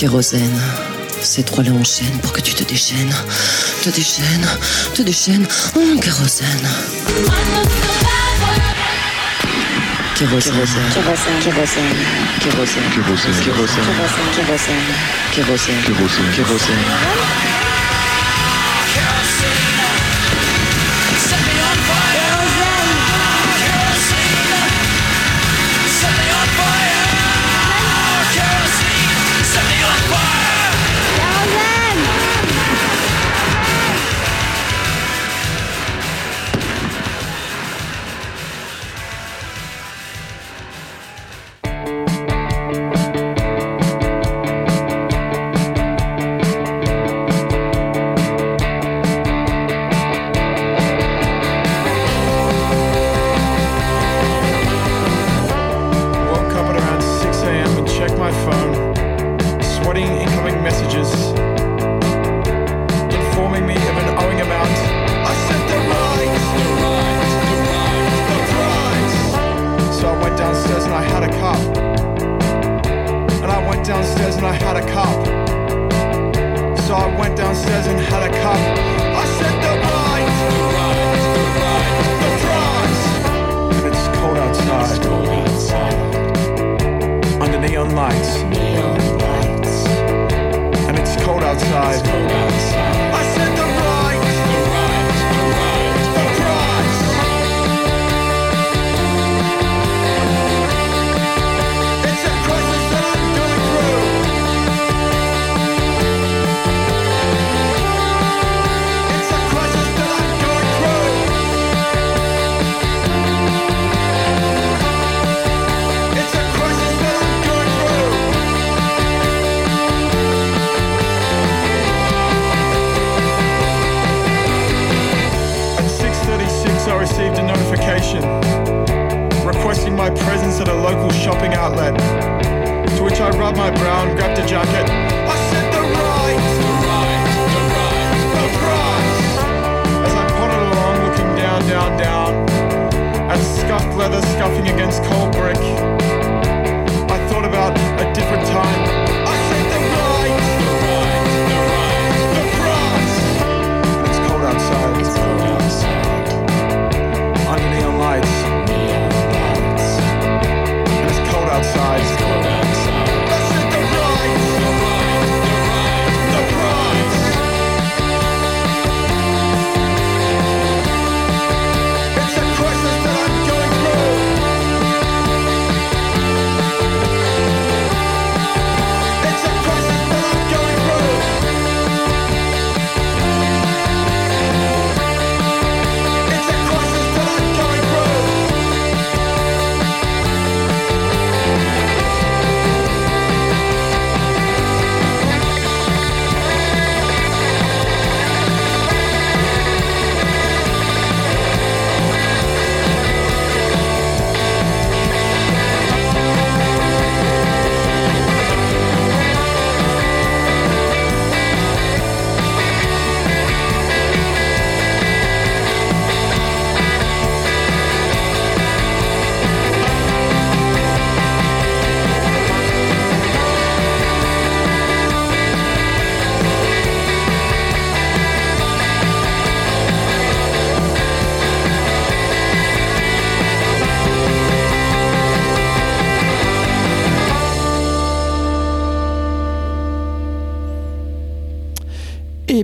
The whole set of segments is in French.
Kérosène. Ces trois-là enchaînent pour que tu te déchaînes. Te déchaînes, te déchaînes. Oh, kérosène. Kérosène. Kérosène, kérosène, Kérosène. Kérosène. Kérosène. kérosène, kérosène. Kérosène. Kérosène.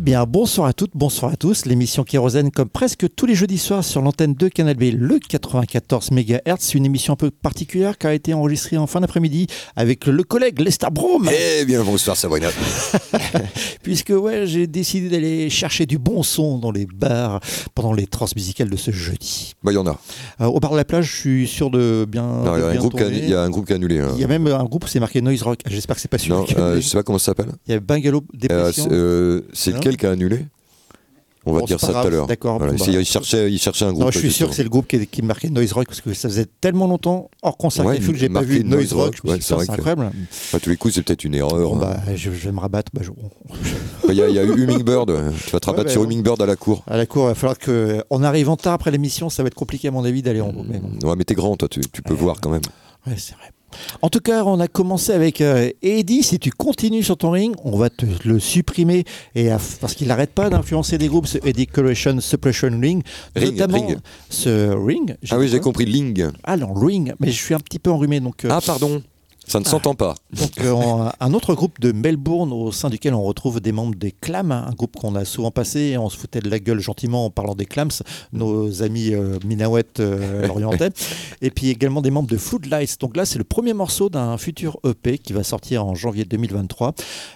Bien, bonsoir à toutes, bonsoir à tous. L'émission Kérosène, comme presque tous les jeudis soirs sur l'antenne de Canal B, le 94 MHz. Une émission un peu particulière qui a été enregistrée en fin d'après-midi avec le collègue Lester Brom. Eh bien, bonsoir Sabrina. Puisque, ouais, j'ai décidé d'aller chercher du bon son dans les bars pendant les transmusicales de ce jeudi. Bah, il y en a. Euh, au bar de la plage, je suis sûr de bien. Il y a un groupe qui a- tourner. il y a un groupe qui a annulé. hein. Il y a même un groupe c'est marqué Noise Rock. J'espère que c'est pas celui Non, euh, je sais pas comment ça s'appelle. Il y a Bungalow Euh, Dépression. c'est euh, c'est Non lequel qui a annulé On va Bon, dire ça tout à l'heure. d'accord, Voilà, bon, il, bah. il cherchait, il cherchait un groupe. Non, je suis sûr que c'est le groupe qui, qui marquait Noise Rock parce que ça faisait tellement longtemps hors concert Ouais, que j'ai pas vu Noise Noise Rock. Rock, ouais, c'est incroyable. À tous les coups, c'est peut-être une erreur. Bon, hein. bah, je, je vais me rabattre. Bah, Il y, a- il y a eu Hummingbird. Tu vas te rabattre sur. Hummingbird à la cour. À la cour, il va falloir que, en arrivant tard après l'émission, ça va être compliqué à mon avis d'aller en haut. Mais bon. Ouais, mais t'es grand, toi, tu, tu peux voir quand même. Ouais, c'est vrai. En tout cas, on a commencé avec euh, Eddie. Si tu continues sur ton ring, on va te le supprimer et à- parce qu'il n'arrête pas d'influencer des groupes, ce Eddie Correction Suppression Ring, Ring, notamment ring. ce ring. Ah oui, j'ai compris, Ling. Ah non, ring, mais je suis un petit peu enrhumé donc. euh, Ah, pardon. Ça ne s'entend pas. Donc, euh, un autre groupe de Melbourne au sein duquel on retrouve des membres des Clams, un groupe qu'on a souvent passé et on se foutait de la gueule gentiment en parlant des Clams, nos amis euh, Minawet euh, l'orientais. et puis également des membres de Floodlights. Donc là, c'est le premier morceau d'un futur EP qui va sortir en janvier 2023.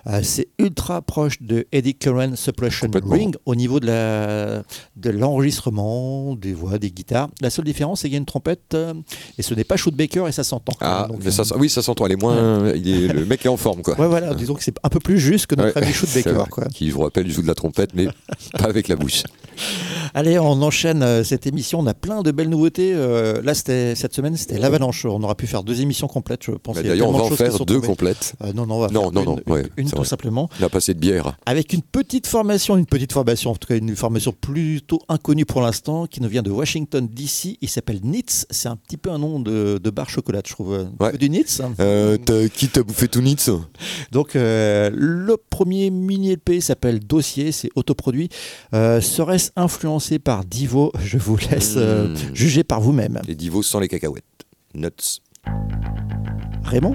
Euh, c'est ultra proche de Eddie Curran Suppression. Ring au niveau de la de l'enregistrement, des voix, des guitares. La seule différence, c'est qu'il y a une trompette euh, et ce n'est pas Shoot Baker et ça s'entend. Ah, Donc, mais ça, sent- oui, ça s'entend. Elle est moins. Il est, le mec est en forme, quoi. Ouais, voilà, disons que c'est un peu plus juste que notre ami vrai. Quoi. Qui, je vous rappelle, joue de la trompette, mais pas avec la bouche. Allez, on enchaîne euh, cette émission. On a plein de belles nouveautés. Euh, là, c'était cette semaine, c'était l'avalanche. On aura pu faire deux émissions complètes, je pense. Bah, D'ailleurs, on va en faire deux complètes. Euh, non, non, on va Non, faire non, une, non, ouais, une c'est tout vrai. simplement. On a passé de bière. Avec une petite formation, une petite formation, en tout cas une formation plutôt inconnue pour l'instant, qui nous vient de Washington DC. Il s'appelle Nitz. C'est un petit peu un nom de, de bar chocolat, je trouve. Ouais. Du Nitz? Hein Euh, t'as- qui t'a bouffé tout Nitz Donc euh, le premier mini LP s'appelle Dossier, c'est autoproduit. Euh, Serait-ce influencé par Divo? Je vous laisse euh, Mmh. juger par vous-même. Les divos sans les cacahuètes. Nuts. Raymond?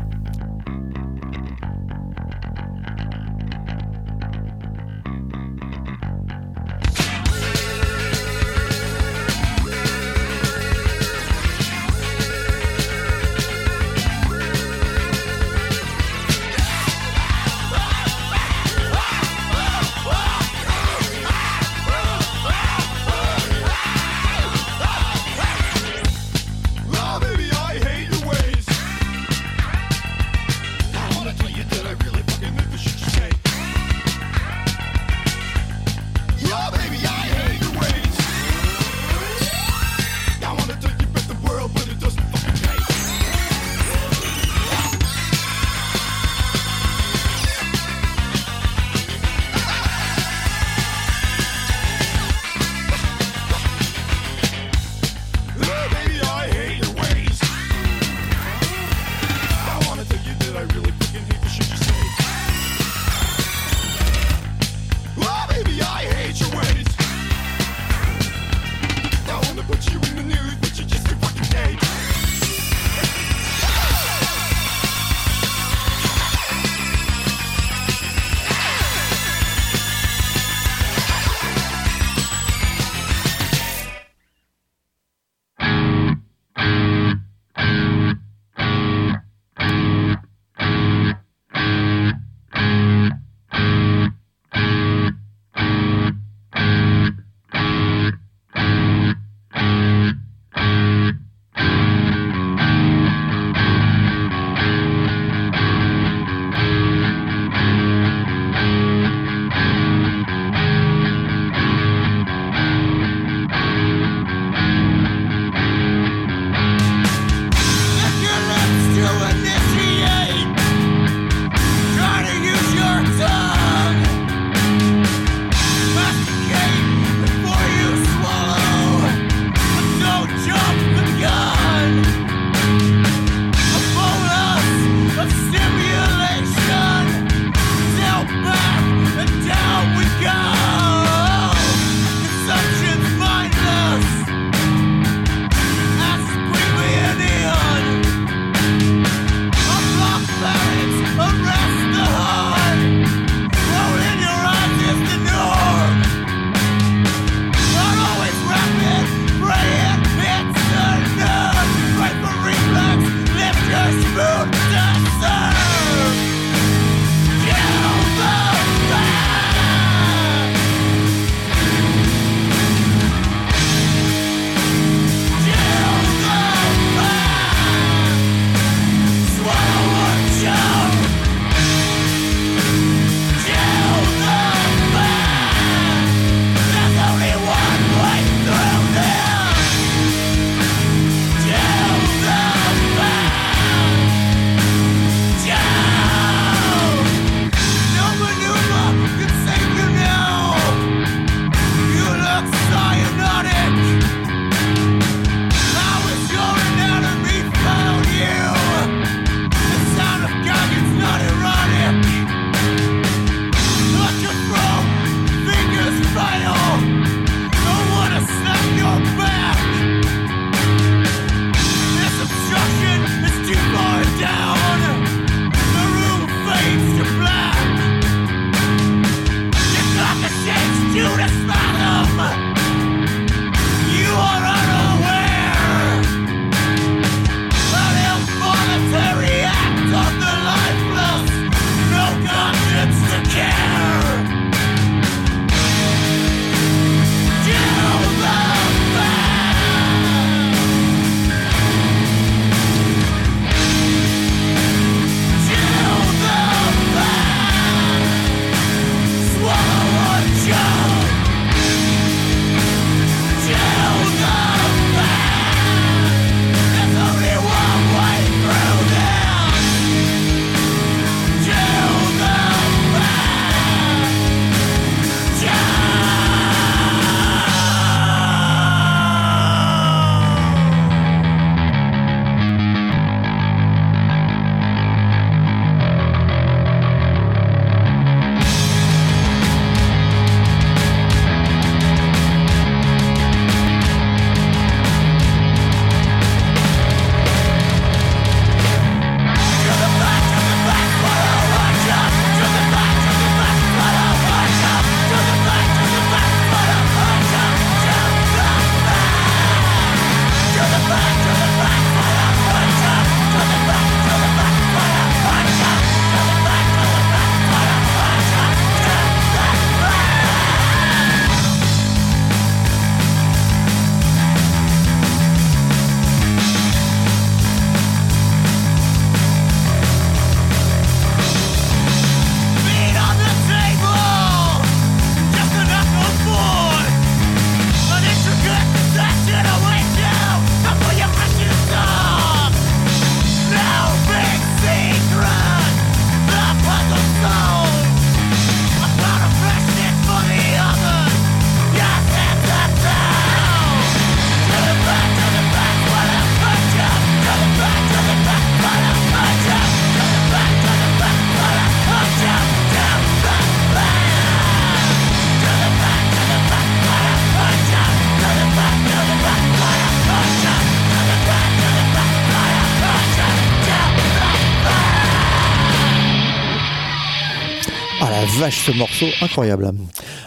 Vache, ce morceau incroyable.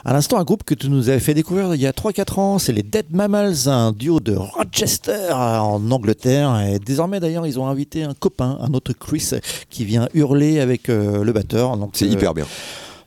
À l'instant, un groupe que tu nous avais fait découvrir il y a 3-4 ans, c'est les Dead Mammals, un duo de Rochester en Angleterre. Et désormais, d'ailleurs, ils ont invité un copain, un autre Chris, qui vient hurler avec euh, le batteur. C'est euh, hyper bien.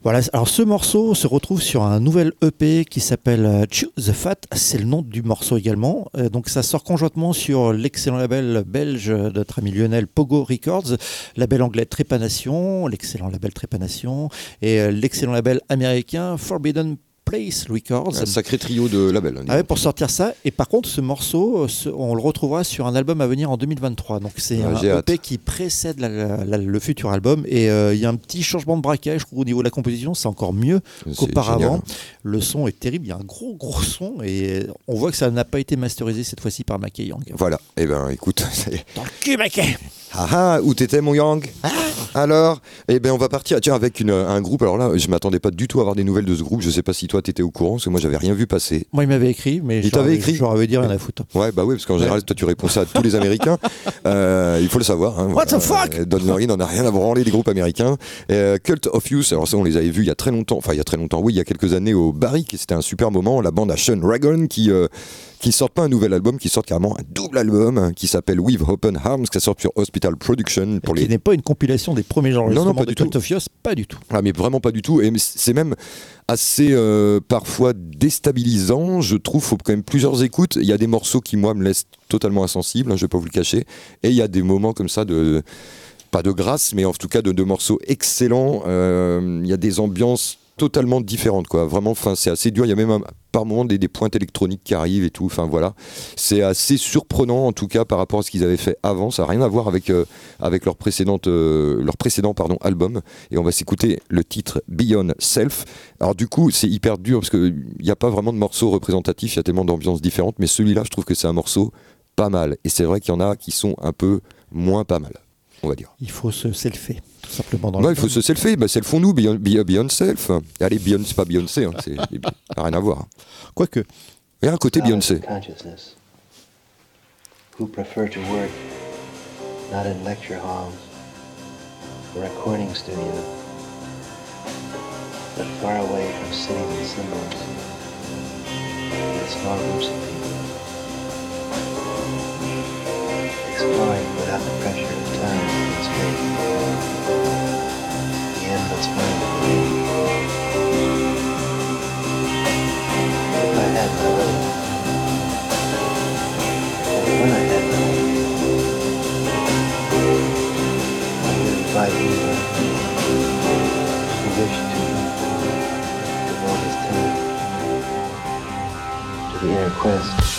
Voilà, alors ce morceau se retrouve sur un nouvel EP qui s'appelle euh, the Fat, c'est le nom du morceau également. Euh, donc ça sort conjointement sur l'excellent label belge de notre ami Lionel Pogo Records, label anglais Trépanation, l'excellent label Trépanation, et euh, l'excellent label américain Forbidden Place Records. Un sacré trio de labels. hein, Ah ouais, pour sortir ça. Et par contre, ce morceau, ce- on le retrouvera sur un album à venir en 2023. Donc c'est Ouais, un EP hâte. qui précède la- la- le futur album. Et euh, il y a un petit changement de braquage. Au niveau de la composition, c'est encore mieux qu'auparavant. génial. Le son est terrible. Il y a un gros gros son et on voit que ça n'a pas été masterisé cette fois-ci par Mackay Yang. Voilà. Eh ben, écoute, Dans le cul, Mackay Ah ah, où t'étais mon Yang Alors Eh ben on va partir tiens avec une- un groupe. Alors là, je m'attendais pas du tout à avoir des nouvelles de ce groupe. Je sais pas si toi t'étais au courant, parce que moi j'avais rien vu passer. Moi, il m'avait écrit, mais Il je t'avait écrit Je leur avais dit rien à foutre. Ouais, bah oui, parce qu'en général, toi tu réponds ça à tous les Américains. Euh, il faut le savoir. Hein, What the fuck? Euh, Don Murray n'en a rien à branler des groupes américains. Euh, Cult of Youth, alors ça on les avait vus il y a très longtemps, enfin il y a très longtemps, oui, il y a quelques années au Barrick, et c'était un super moment. La bande à Sean Ragon qui euh, qui sortent pas un nouvel album, qui sortent carrément un double album hein, qui s'appelle With Open Arms, qui sort sur Hospital Production pour Qui les n'est pas une compilation des premiers enregistrements pas de du tout. Of pas du tout. Ah mais vraiment pas du tout. Et c'est même assez euh, parfois déstabilisant. Je trouve faut quand même plusieurs écoutes. Il y a des morceaux qui moi me laissent totalement insensible. hein, je vais pas vous le cacher. Et il y a des moments comme ça de pas de grâce, mais en tout cas de, de morceaux excellents. Euh, Il y a des ambiances totalement différentes quoi. Vraiment enfin c'est assez dur. Il y a même par moments des, des pointes électroniques qui arrivent et tout. Enfin voilà. C'est assez surprenant en tout cas par rapport à ce qu'ils avaient fait avant. Ça n'a rien à voir avec euh, avec leur précédente euh, leur précédent pardon album. Et on va s'écouter le titre Beyond Self. Alors du coup c'est hyper dur parce qu'il n'y a pas vraiment de morceaux représentatifs il y a tellement d'ambiances différentes. Mais celui-là je trouve que c'est un morceau pas mal. Et c'est vrai qu'il y en a qui sont un peu moins pas mal on va dire. Il faut se selfer, tout simplement. Dans Ouais, le il faut se selfer, bah, selfons-nous, Beyond, Beyond- Beyond Self. Allez, Beyond, c'est pas Beyoncé, hein, c'est ça n'a rien à voir. Quoique, Il y a un côté Beyoncé. who prefer to work not in lecture halls or recording studios, but far away from cities and symbols, with small groups of people, exploring without the pressure If I had my way, when I had no I would invite anyone who wished to devote his time to the inner quest.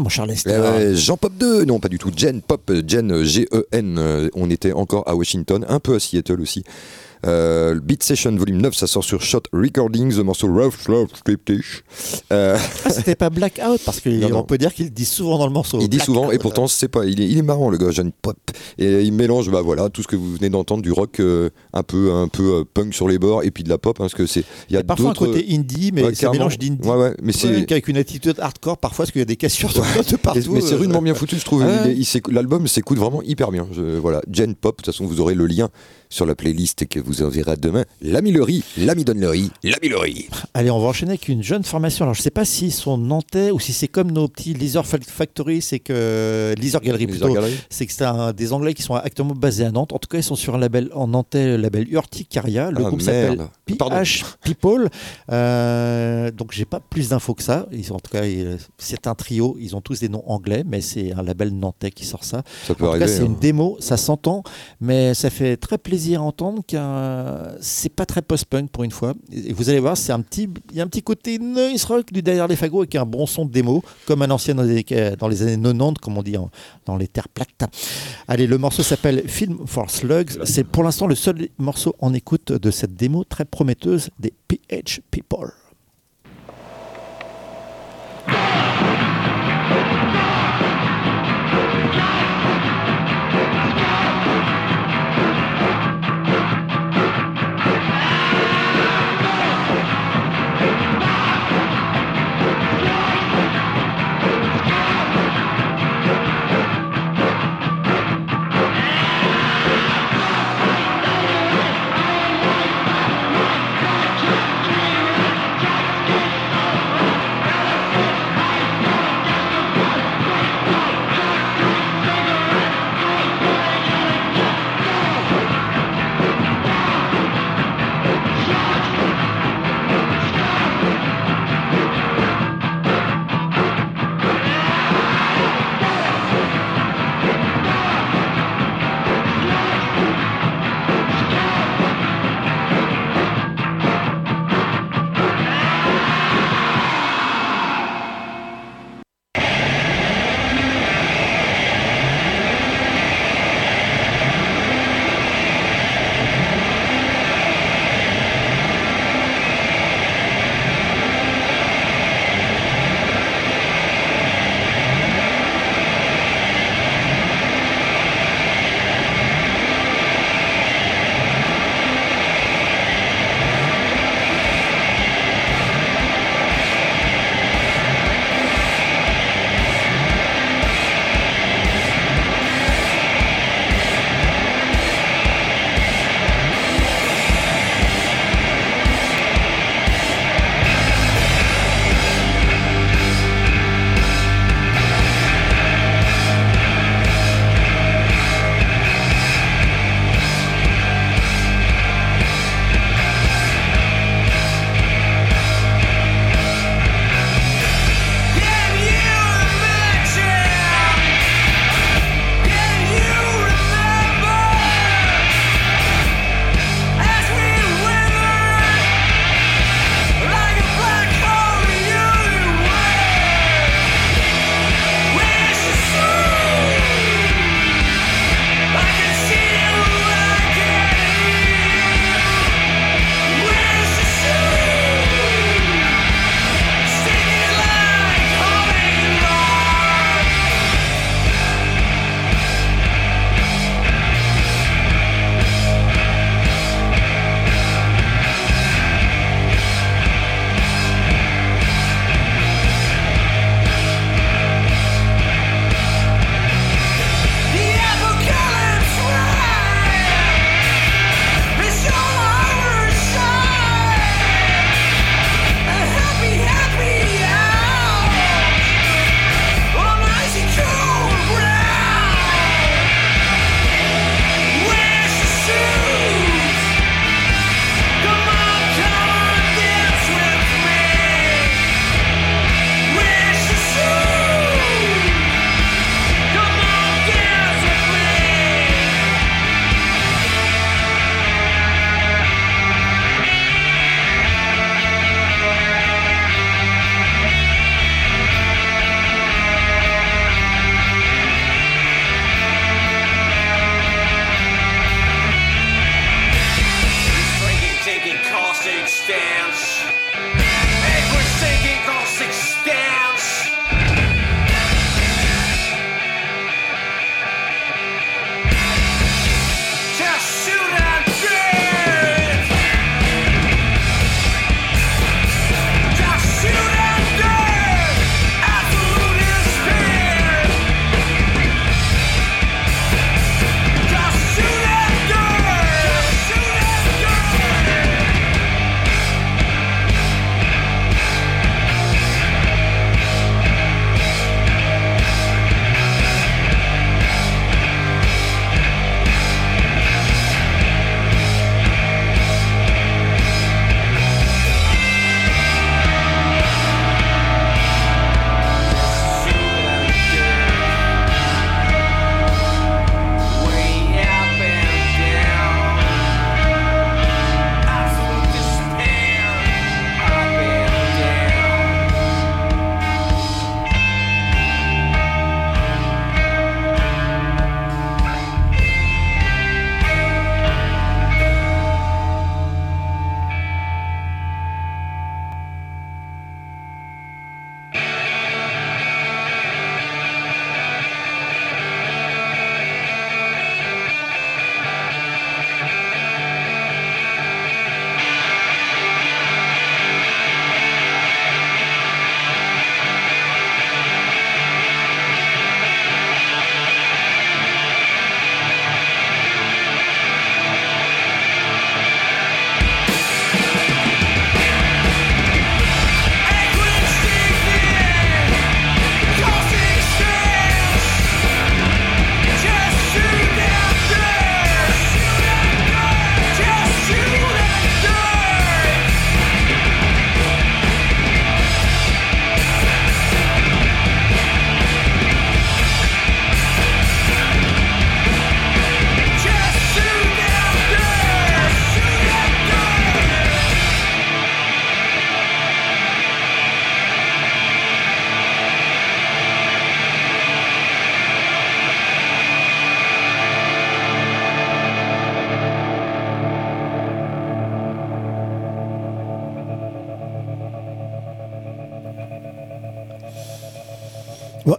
Mon Jean Pop 2, non pas du tout, Gen Pop, Gen G-E-N, euh, on était encore à Washington, un peu à Seattle aussi. Euh, Beat Session Volume 9, ça sort sur Shot Recordings, le morceau Rough Love Scriptish. Euh, Ah, c'était pas Blackout parce qu'on peut dire qu'il dit souvent dans le morceau. il dit souvent, et pourtant c'est pas, il est, il est marrant le gars, Jean Pop. Et il mélange, bah voilà, tout ce que vous venez d'entendre, du rock euh, un peu, un peu euh, punk sur les bords, et puis de la pop, hein, parce que c'est, il y a Parfois un côté indie, mais Ouais, c'est un mélange d'indie. Ouais, ouais, mais c'est. Avec une attitude hardcore parfois parce qu'il y a des cassures de, partout. mais c'est euh, rudement bien foutu, je trouve. S'écoute- L'album s'écoute vraiment hyper bien. Je- voilà, Gen Pop, de toute façon, vous aurez le lien sur la playlist que vous enverrez demain. L'ami Lery, l'ami Donnery, l'ami Lery. Allez, on va enchaîner avec une jeune formation. Alors, je sais pas s'ils sont nantais ou si c'est comme nos petits Leather Fa- Factory, c'est que Leather Gallery Les plutôt. Gallery. C'est que c'est des Anglais qui sont actuellement basés à Nantes. En tout cas, ils sont sur un label en nantais, le label Urticaria. Le Ah, groupe s'appelle. PH People. Euh, donc, j'ai pas plus d'infos que ça. Ils en tout cas, c'est un trio. Ils ont tous des noms anglais, mais c'est un label nantais qui sort ça. Ça peut En tout arriver. cas, c'est hein. une démo, ça s'entend, mais ça fait très plaisir à entendre car c'est pas très post-punk pour une fois. Et vous allez voir, c'est un petit, il y a un petit côté noise rock du derrière les fagots avec un bon son de démo, comme un ancien dans les, dans les années 90, comme on dit en- dans les terres plates. Allez, le morceau s'appelle Film for Slugs. C'est pour l'instant le seul morceau en écoute de cette démo très prometteuse des PH People.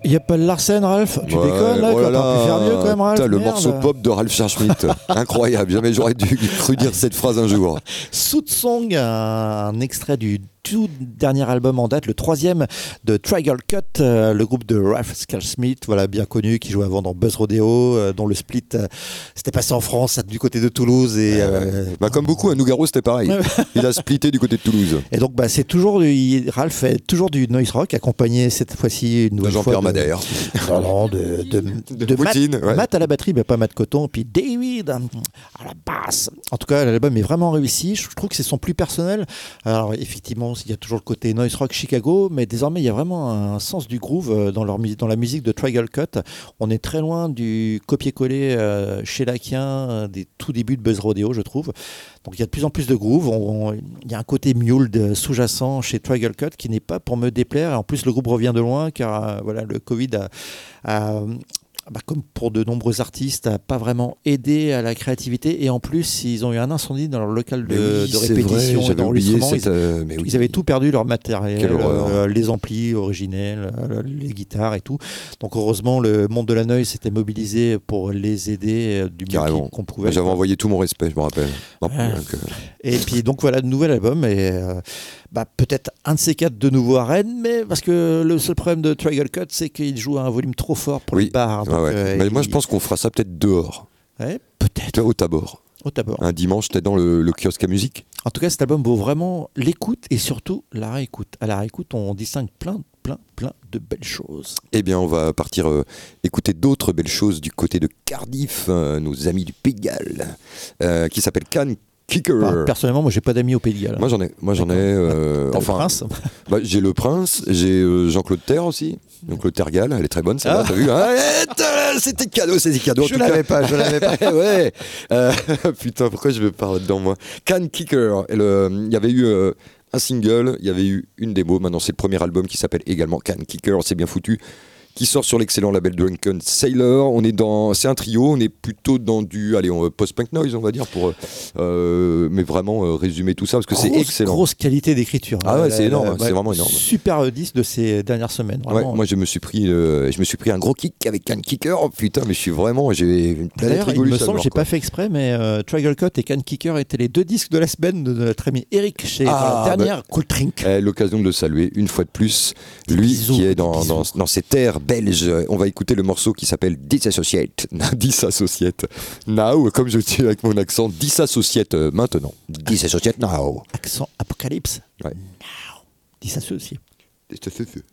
Il y a pas Larsen, Ralph Tu Ouais, déconnes, là, oh là pu faire mieux, quand même, Ralph le Merde. morceau pop de Ralph Schmidt. Incroyable. Jamais j'aurais dû cru dire cette phrase un jour. Soot Song, un, un extrait du tout dernier album en date, le troisième de Trigal Cut, euh, le groupe de Ralph Smith, voilà, bien connu, qui jouait avant dans Buzz Rodeo, euh, dont le split euh, s'était passé en France, du côté de Toulouse. Et, euh, Bah, comme beaucoup, à Nougaro, c'était pareil. Il a splitté du côté de Toulouse. et donc, bah, c'est toujours du, Ralph fait toujours du noise rock, accompagné cette fois-ci une De nouvelle fois Jean-Pierre Madère. De, de, De de Matt, Poutine, ouais. Matt à la batterie, mais pas Matt Coton, puis David à la basse. En tout cas, l'album est vraiment réussi. Je trouve que c'est son plus personnel. Alors, effectivement, il y a toujours le côté noise rock Chicago, mais désormais, il y a vraiment un sens du groove euh, dans, la musique de Trigal Cut. On est très loin du copier-coller euh, chez Lakien euh, des tout débuts de Buzz Rodeo, je trouve. Donc, il y a de plus en plus de groove. Il y a un côté mule sous-jacent chez Trigal Cut qui n'est pas pour me déplaire. En plus, le groupe revient de loin car voilà, le Covid a, bah, comme pour de nombreux artistes, n'a pas vraiment aidé à la créativité. Et en plus, ils ont eu un incendie dans leur local de, oui, répétition vrai, et d'enregistrement. Ils, euh, oui. ils avaient tout perdu, leur matériel, euh, les amplis originels, euh, les guitares et tout. Donc heureusement, le monde de la noise s'était mobilisé pour les aider du mieux qu'on pouvait. J'avais envoyé tout mon respect, je me rappelle. Non, Ouais. donc, euh, Et puis donc voilà, nouvel album et bah, peut-être un de ces quatre de nouveau à Rennes, mais parce que le seul problème de Trigal Cut, c'est qu'il joue à un volume trop fort pour Oui. les bars. ouais. euh, Mais moi, je pense qu'on fera ça peut-être dehors. Ouais, peut-être Au tabord. au tabord. Un dimanche, peut-être dans le, le kiosque à musique. En tout cas, cet album vaut vraiment l'écoute et surtout la réécoute. À la réécoute, on distingue plein, plein, plein de belles choses. Eh bien, on va partir euh, écouter d'autres belles choses du côté de Cardiff, euh, nos amis du Pays de Galles, qui s'appelle Can Kicker. Enfin, personnellement, moi, j'ai pas d'amis au Pays de Galles. moi j'en ai, moi j'en ai. euh, T'as le enfin, prince bah, j'ai le prince, j'ai euh, Jean-Claude Terre aussi. Jean-Claude Tergal, elle est très bonne, celle-là, Ah. t'as vu hein Eh, t'as- C'était cadeau, c'était cadeau. en Je l'avais pas, je l'avais pas. ouais. Euh, putain, pourquoi je veux parler dedans moi? Can Kicker. Il y avait eu euh, un single, il y avait eu une démo. Maintenant, c'est le premier album qui s'appelle également Can Kicker. C'est bien foutu. Qui sort sur l'excellent label Drunken Sailor. On est dans, c'est un trio. On est plutôt dans du, allez, on- post-punk noise, on va dire, pour, euh, euh, mais vraiment euh, résumer tout ça parce que c'est excellent. Grosse qualité d'écriture. Ah ouais, c'est énorme, c'est vraiment énorme. Super disque de ces dernières semaines. Ouais, moi je me suis pris, euh, je me suis pris un gros kick avec Can Kicker. Oh, putain, mais je suis vraiment, j'ai une planète il me semble, j'ai pas fait exprès, mais Trigal Cut et Can Kicker étaient les deux disques de la semaine de notre ami Eric chez Ah, la bah- dernière Cool Drink. Eh, L'occasion de le saluer une fois de plus. Lui bisous, qui est dans, dans, dans ces terres belges. On va écouter le morceau qui s'appelle Disassociate. Disassociate Now, comme je dis avec mon accent, Disassociate euh, maintenant. Disassociate Now. Accent Apocalypse. Ouais. Now. Disassociate. Disassociate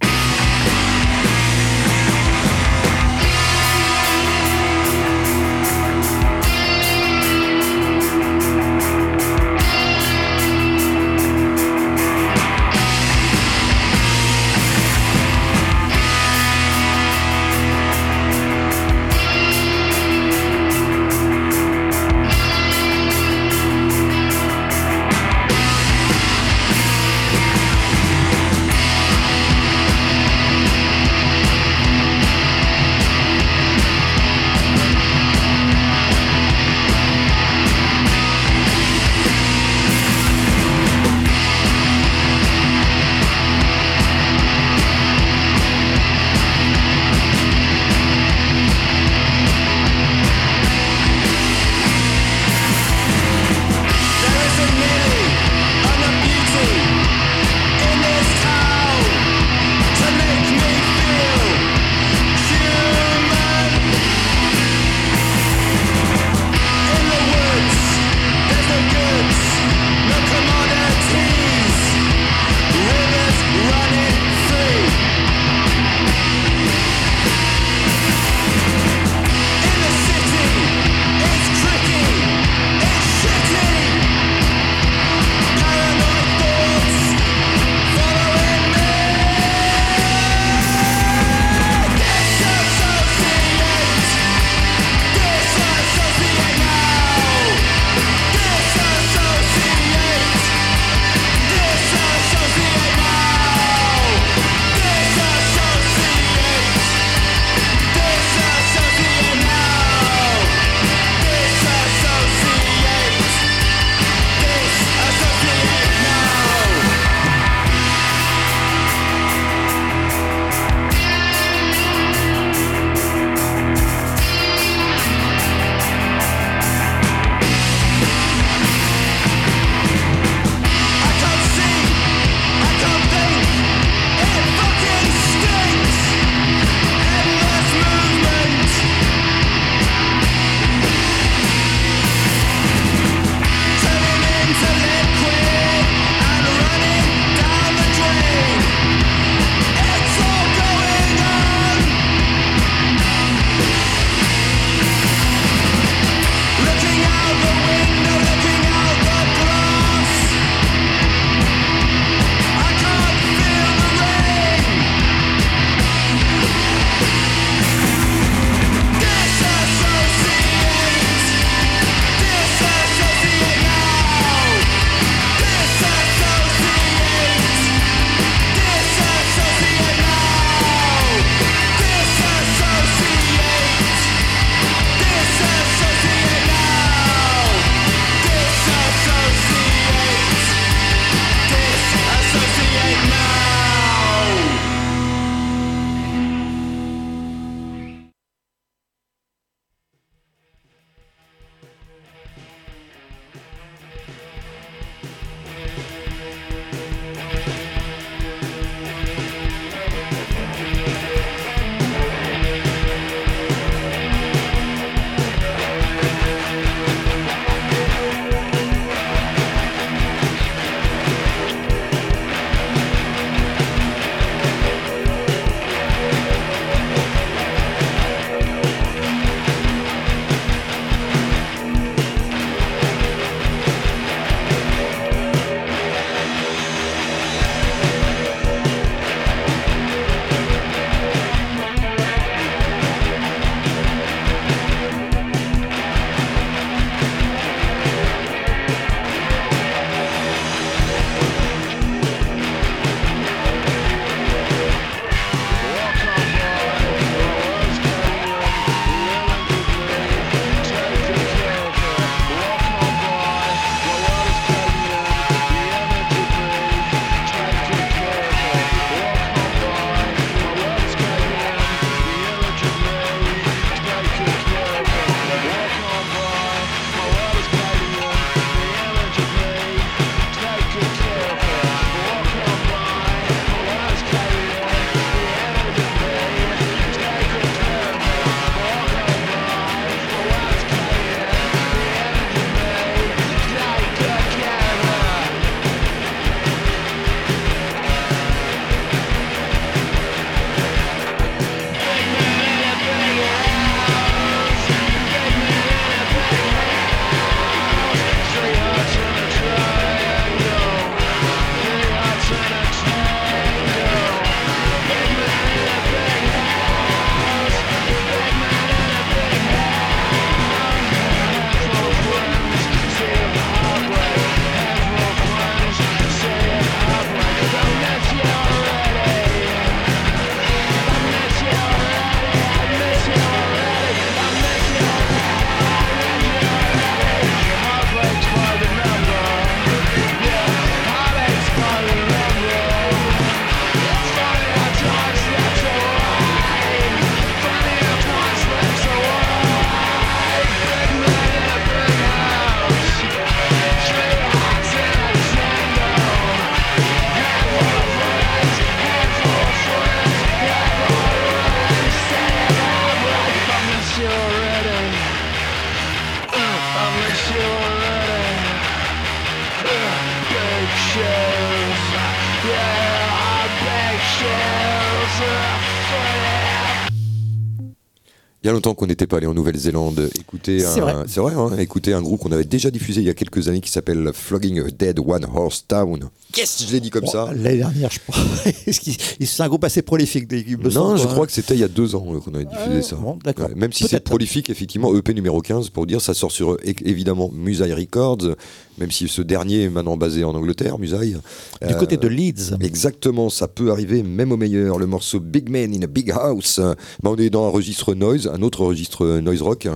longtemps qu'on n'était pas allé en Nouvelle-Zélande écouter C'est vrai. un, c'est vrai, hein, écouter un groupe qu'on avait déjà diffusé il y a quelques années qui s'appelle Flogging a Dead One Horse Town. Yes, je l'ai dit comme Bon, ça. L'année dernière, je crois. C'est un groupe assez prolifique. des- il me Non, semble, je hein. crois que c'était il y a deux ans euh, qu'on avait diffusé Ah, ça. bon, d'accord. Ouais, même si c'est prolifique, effectivement, EP numéro 15, pour dire, ça sort sur évidemment Musaï Records, même si ce dernier est maintenant basé en Angleterre, Musaï. Du Euh, côté de Leeds. Exactement, ça peut arriver même au meilleur. Le morceau Big Man in a Big House. euh, bah, on est dans un registre noise, un autre registre euh, noise rock,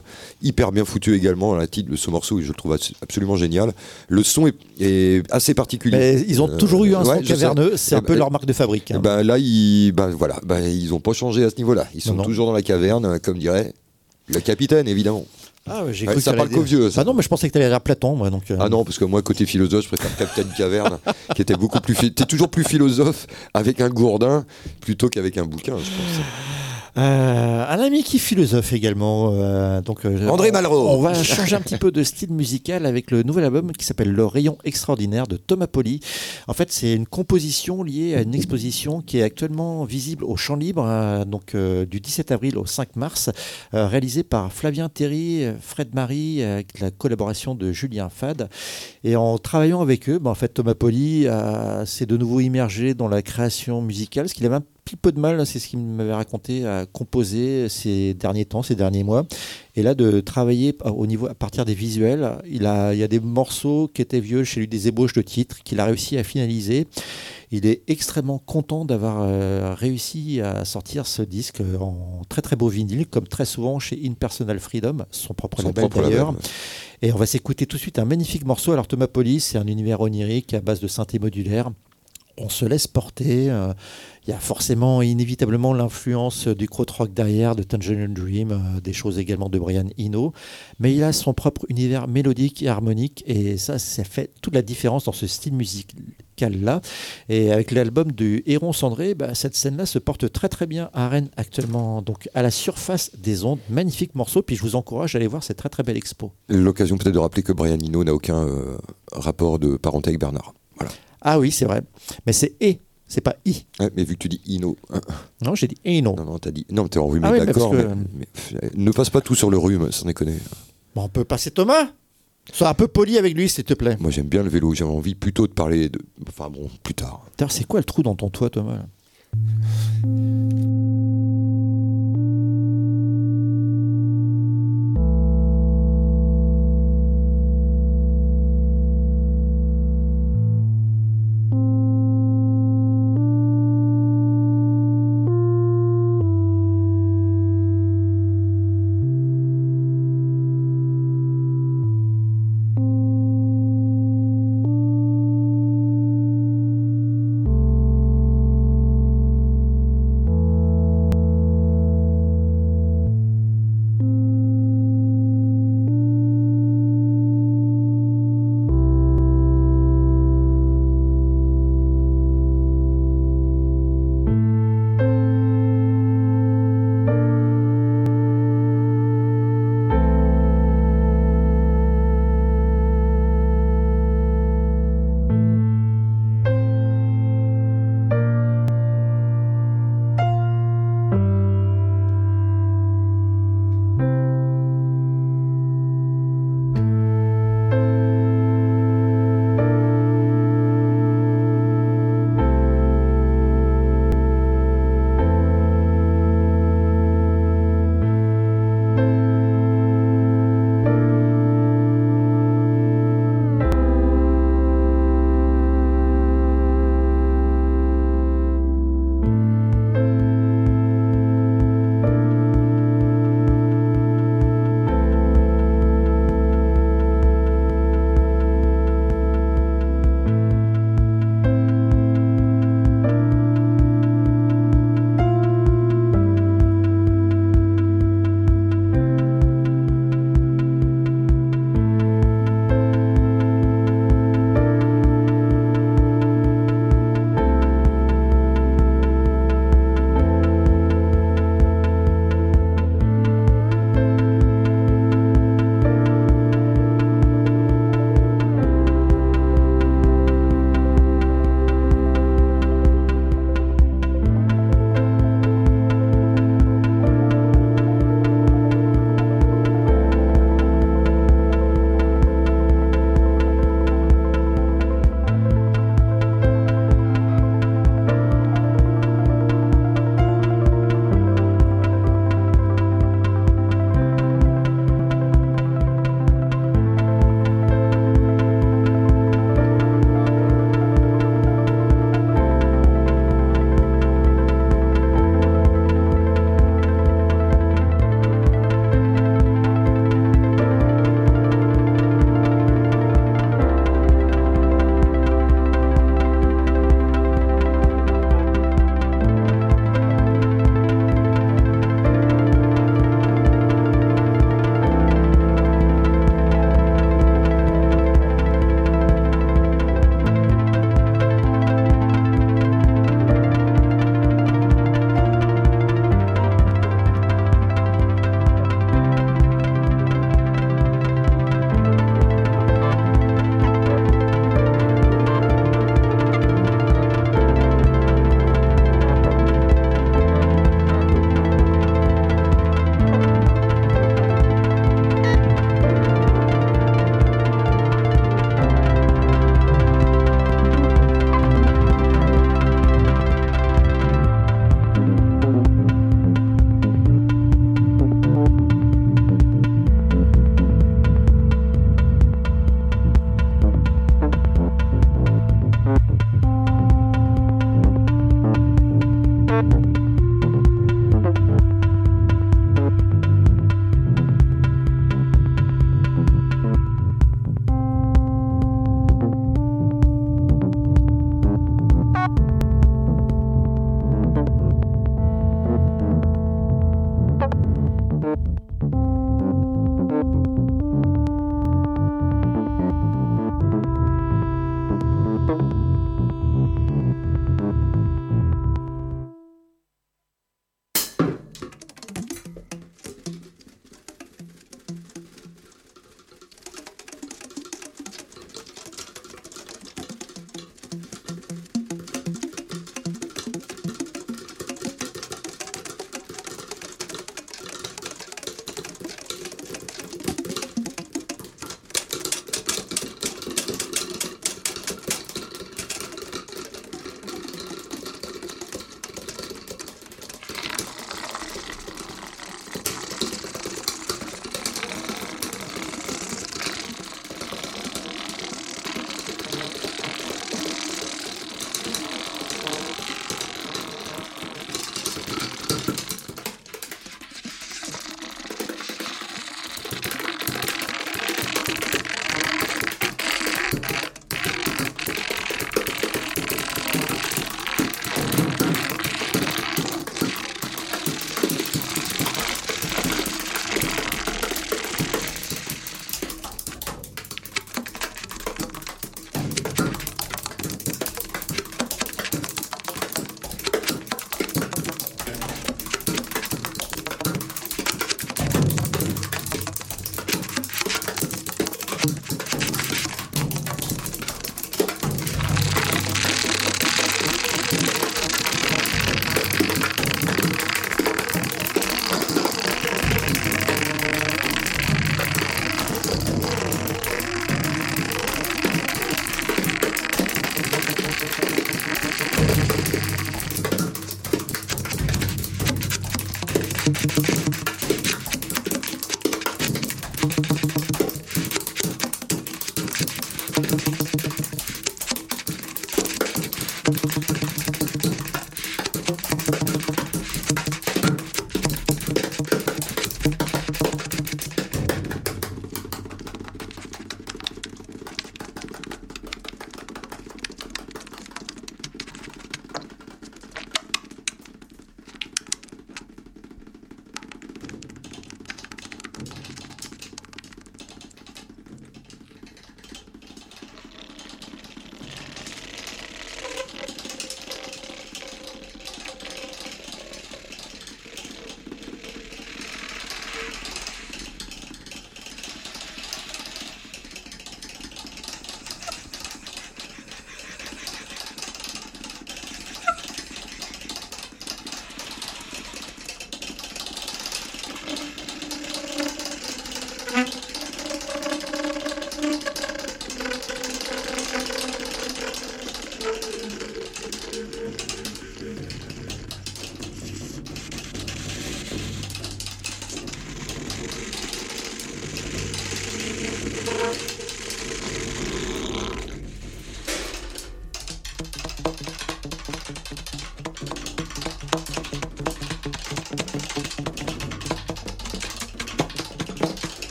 hyper bien foutu également. La titre de ce morceau, je le trouve abs- absolument génial. Le son est, est assez particulier. Mais ils ont Euh, toujours eu un ouais, son caverneux. C'est Eh un peu ben, leur marque de fabrique. eh hein. ben, là, ils, ben, voilà, ben, ils ont pas changé à ce niveau-là. Ils sont Non, non. toujours dans la caverne, euh, comme dirait le capitaine, évidemment. Ah, ouais, j'ai Ouais, cru ça que parle t'allais qu'aux vieux, ça. Ah non, mais je pensais que tu allais dire Platon, moi. Donc, euh, Ah non, parce que moi, côté philosophe, je préfère Captain Caverne, qui était beaucoup plus. T'es toujours plus philosophe avec un gourdin plutôt qu'avec un bouquin, je pense. Euh, un ami qui est philosophe également. euh, donc, euh, André Malraux. On va changer un petit peu de style musical avec le nouvel album qui s'appelle Le Rayon Extraordinaire de Thomas Poli. En fait, c'est une composition liée à une exposition qui est actuellement visible au Champ Libre, donc du 17 avril au 5 mars, réalisée par Flavien Terry, Fred Marie, avec la collaboration de Julien Fad. Et en travaillant avec eux, ben, en fait, Thomas Poli s'est de nouveau immergé dans la création musicale, ce qu'il avait un petit peu de mal, c'est ce qu'il m'avait raconté, à composer ces derniers temps, ces derniers mois. Et là, de travailler au niveau, à partir des visuels, il, a, il y a des morceaux qui étaient vieux chez lui, des ébauches de titres qu'il a réussi à finaliser. Il est extrêmement content d'avoir euh, réussi à sortir ce disque en très très beau vinyle, comme très souvent chez In Personal Freedom, son propre Son label d'ailleurs. Et on va s'écouter tout de suite un magnifique morceau. Alors Thomas Polis, c'est un univers onirique à base de synthé modulaire. On se laisse porter. euh, Il y a forcément, inévitablement, l'influence du krautrock derrière, de Tangerine Dream, euh, des choses également de Brian Eno. Mais il a son propre univers mélodique et harmonique. Et ça, ça fait toute la différence dans ce style musical-là. Et avec l'album du Héron Cendré, bah, cette scène-là se porte très très bien à Rennes actuellement. Donc à la surface des ondes, magnifique morceau. Puis je vous encourage à aller voir cette très très belle expo. L'occasion peut-être de rappeler que Brian Eno n'a aucun euh, rapport de parenté avec Bernard. Voilà. Ah oui, c'est vrai. Mais c'est E, c'est pas I. Mais vu que tu dis Ino, hein, Non, j'ai dit Eno. non, non, t'as dit. Non, t'es enrhumé, Ah oui, mais d'accord. Mais, que- mais, ne passe pas tout sur le rhume, sans déconner. Bon, on peut passer Thomas? Sois un peu poli avec lui, s'il te plaît. Moi, j'aime bien le vélo, j'avais envie plutôt de parler de. Enfin, bon, plus tard. D'ailleurs, c'est quoi le trou dans ton toit, Thomas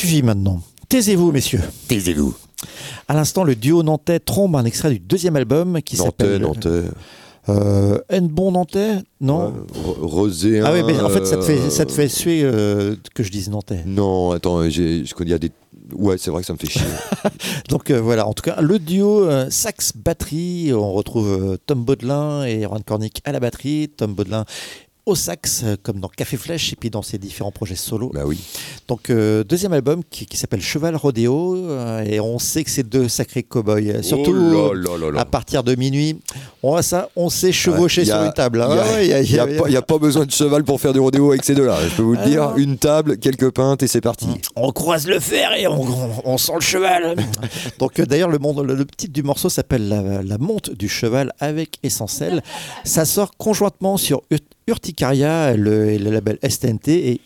Suffit maintenant. Taisez-vous, messieurs. Taisez-vous. À l'instant, le duo nantais trombe un extrait du deuxième album qui Nantais, s'appelle. Nantais. Euh, N-Bon Nantais Non Ouais, Rosé. Ah oui, mais en fait, ça te fait, ça te fait suer euh, que je dise Nantais. Non, attends, je connais des. Ouais, c'est vrai que ça me fait chier. Donc euh, voilà, en tout cas, le duo sax-batterie, on retrouve Tom Baudelin et Ron Cornick à la batterie, Tom Baudelin au sax, euh, comme dans Café Flèche, et puis dans ses différents projets solo. bah oui. Donc, euh, deuxième album qui, qui s'appelle Cheval Rodéo, euh, et on sait que c'est deux sacrés cow-boys. Surtout Oh là là là là. à partir de minuit, on voit ça, on s'est chevauché Ouais, y a- sur une table. hein. Il n'y a, a- a a- pas- a besoin de cheval pour faire du rodéo avec ces deux-là. Je peux vous le Ah dire. non. Une table, quelques pintes et c'est parti. on croise le fer et on, on- on sent le cheval. Donc d'ailleurs le, le, le titre du morceau s'appelle la, la monte du cheval avec Essentiel. Ça sort conjointement sur Ur- Urticaria, le, label STNT et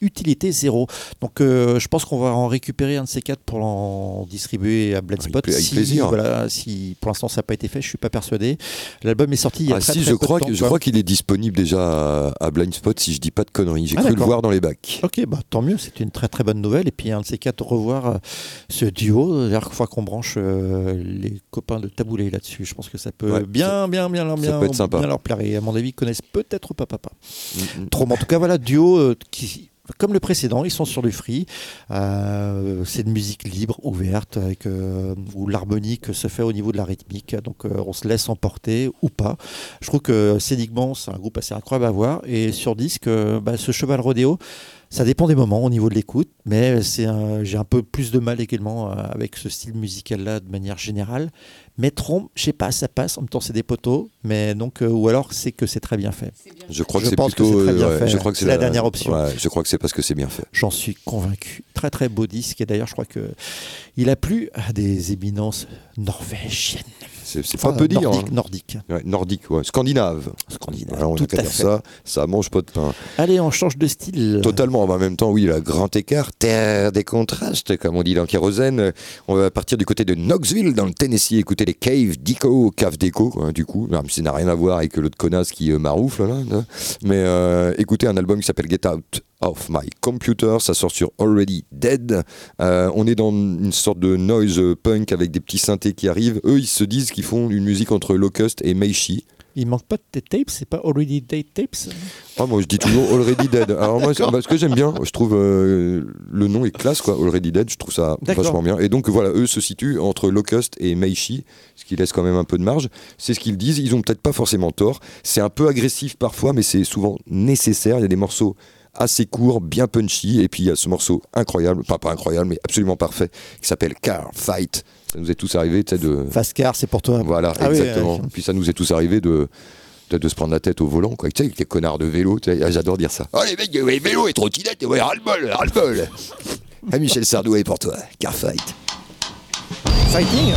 Utilité Zéro. Donc euh, je pense qu'on va en récupérer un de ces quatre pour en distribuer à Bloodspot. Avec pla- avec si, plaisir. Voilà, si pour l'instant ça n'a pas été fait, je suis pas persuadé. L'album est sorti il y a Ah très, si, très je peu de crois, temps, que- je crois qu'il est disponible déjà à, à Blind Spot si je dis pas de conneries. J'ai Ah, cru le voir dans les bacs. Ok, bah, tant mieux, c'est une très très bonne nouvelle. Et puis un de ces quatre, revoir euh, ce duo. D'ailleurs, fois qu'on branche euh, les copains de Taboulé là-dessus, je pense que ça peut Ouais, bien, bien, bien, bien, ça peut être sympa. bien leur plaire. Et à mon avis, ils connaissent peut-être pas papa. Mm, mm. Trop, mais en tout cas, voilà, duo euh, qui. Comme le précédent, ils sont sur du free. Euh, c'est de musique libre, ouverte, avec, euh, où l'harmonique se fait au niveau de la rythmique. Donc euh, on se laisse emporter ou pas. Je trouve que scéniquement, c'est un groupe assez incroyable à voir. Et sur disque, bah, ce cheval rodéo, ça dépend des moments au niveau de l'écoute, mais c'est un- j'ai un peu plus de mal également euh, avec ce style musical-là de manière générale. Mais Trompe, je sais pas, ça passe. En même temps, c'est des poteaux, mais donc, euh, ou alors c'est que c'est très bien fait. Je crois Je que c'est pense que plutôt. c'est très bien ouais, fait. je crois que C'est la dernière option. ouais, je crois que c'est parce que c'est bien fait. J'en suis convaincu. Très très beau disque. Et d'ailleurs, je crois que il a plu à des éminences norvégiennes. C'est Enfin, pas peu dire. nordiques, hein. Ouais, nordique, ouais. scandinave. Scandinaves. Alors, on Tout à fait. ça, ça mange pas de pain. Allez, on change de style. Totalement, en même temps, oui, le grand écart, terre des contrastes, comme on dit dans Kérosène. On va partir du côté de Knoxville, dans le Tennessee, écouter les Cave Deco, Cave Deco, quoi, du coup. Non, mais ça n'a rien à voir avec l'autre connasse qui euh, maroufle, là. là. Mais euh, écoutez un album qui s'appelle Get Out of My Computer, ça sort sur Already Dead. Euh, on est dans une sorte de noise punk avec des petits synthés qui arrivent. Eux, ils se disent qu'ils font une musique entre Locust et Meishi. Il manque pas de tapes, c'est pas Already Date Tapes Ah, moi, je dis toujours Already Dead. Alors, moi, parce que j'aime bien, je trouve euh, le nom est classe, quoi. Already Dead, je trouve ça vachement bien. Et donc, voilà, eux se situent entre Locust et Meishi, ce qui laisse quand même un peu de marge. C'est ce qu'ils disent. Ils ont peut-être pas forcément tort. C'est un peu agressif parfois, mais c'est souvent nécessaire. Il y a des morceaux assez court, bien punchy. Et puis il y a ce morceau incroyable, pas pas incroyable, mais absolument parfait, qui s'appelle Car Fight. Ça nous est tous arrivé, tu sais, de. Fast car, c'est pour toi. Voilà, Ah oui, exactement. Puis ça nous est tous arrivé de, de, se prendre la tête au volant, quoi. Tu sais, les connards de vélo, ah, j'adore dire ça. Oh les mecs, ouais, vélo et trottinette, ouais, ras-le-bol, ras-le-bol. ah, Michel Sardouet pour toi, Car Fight. Fighting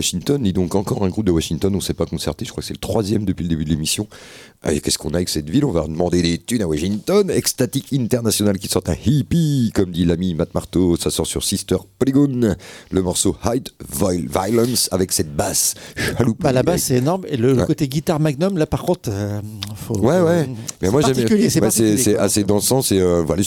Washington, et donc encore un groupe de Washington, on s'est pas concerté, je crois que c'est le troisième depuis le début de l'émission. Et qu'est-ce qu'on a avec cette ville? On va demander des thunes à Washington. Ecstatic International qui sort un hippie, comme dit l'ami Matt Marteau, ça sort sur Sister Polygon. Le morceau Hide Viol- Violence avec cette basse. Bah, la basse, c'est énorme. Et le, Ouais. côté guitare magnum, là, par contre, euh, faut. Ouais, ouais. Mais c'est moi, c'est assez dansant. C'est euh, voilà,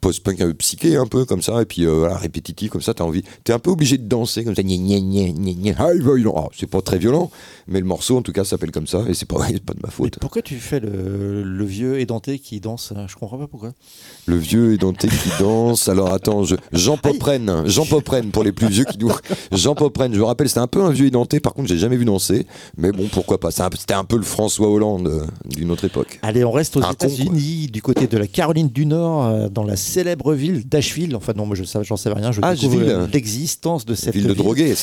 post-punk un peu psyché, un peu comme ça, et puis euh, voilà, répétitif comme ça. T'as envie, t'es un peu obligé de danser comme ça. Gna, gna, gna, gna, gna. Ah. Ah, c'est pas très violent, mais le morceau en tout cas s'appelle comme ça, et c'est pas, pas de ma Mais faute. pourquoi tu fais le, le vieux édenté qui danse euh, Je comprends pas pourquoi. Le vieux édenté qui danse. Alors attends, je... Jean Popren, Jean Popren pour les plus vieux qui nous. Jean Popren, je vous rappelle, c'était un peu un vieux édenté. Par contre, j'ai jamais vu danser, mais bon, pourquoi pas. C'était un peu le François Hollande euh, d'une autre époque. Allez, on reste aux États-Unis, du côté de la Caroline du Nord, euh, dans la célèbre ville d'Asheville. Enfin, non, moi, je sais- j'en savais rien. Je découvre Asheville. euh, l'existence de cette Ville de drogués.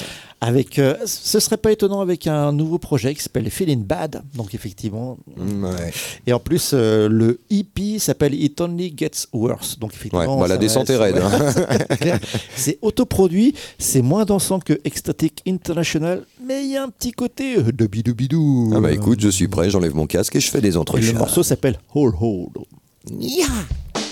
Avec, euh, ce serait pas étonnant avec un nouveau projet qui s'appelle Feeling Bad. Donc, effectivement. Ouais. Et en plus, euh, le EP s'appelle It Only Gets Worse. Donc, Ouais, effectivement. bah, la descente est raide. hein. C'est autoproduit, c'est moins dansant que Ecstatic International, mais il y a un petit côté euh, de bidou Ah bah écoute, je suis prêt, j'enlève mon casque et je fais des Et le morceau s'appelle Hold Hold. Caught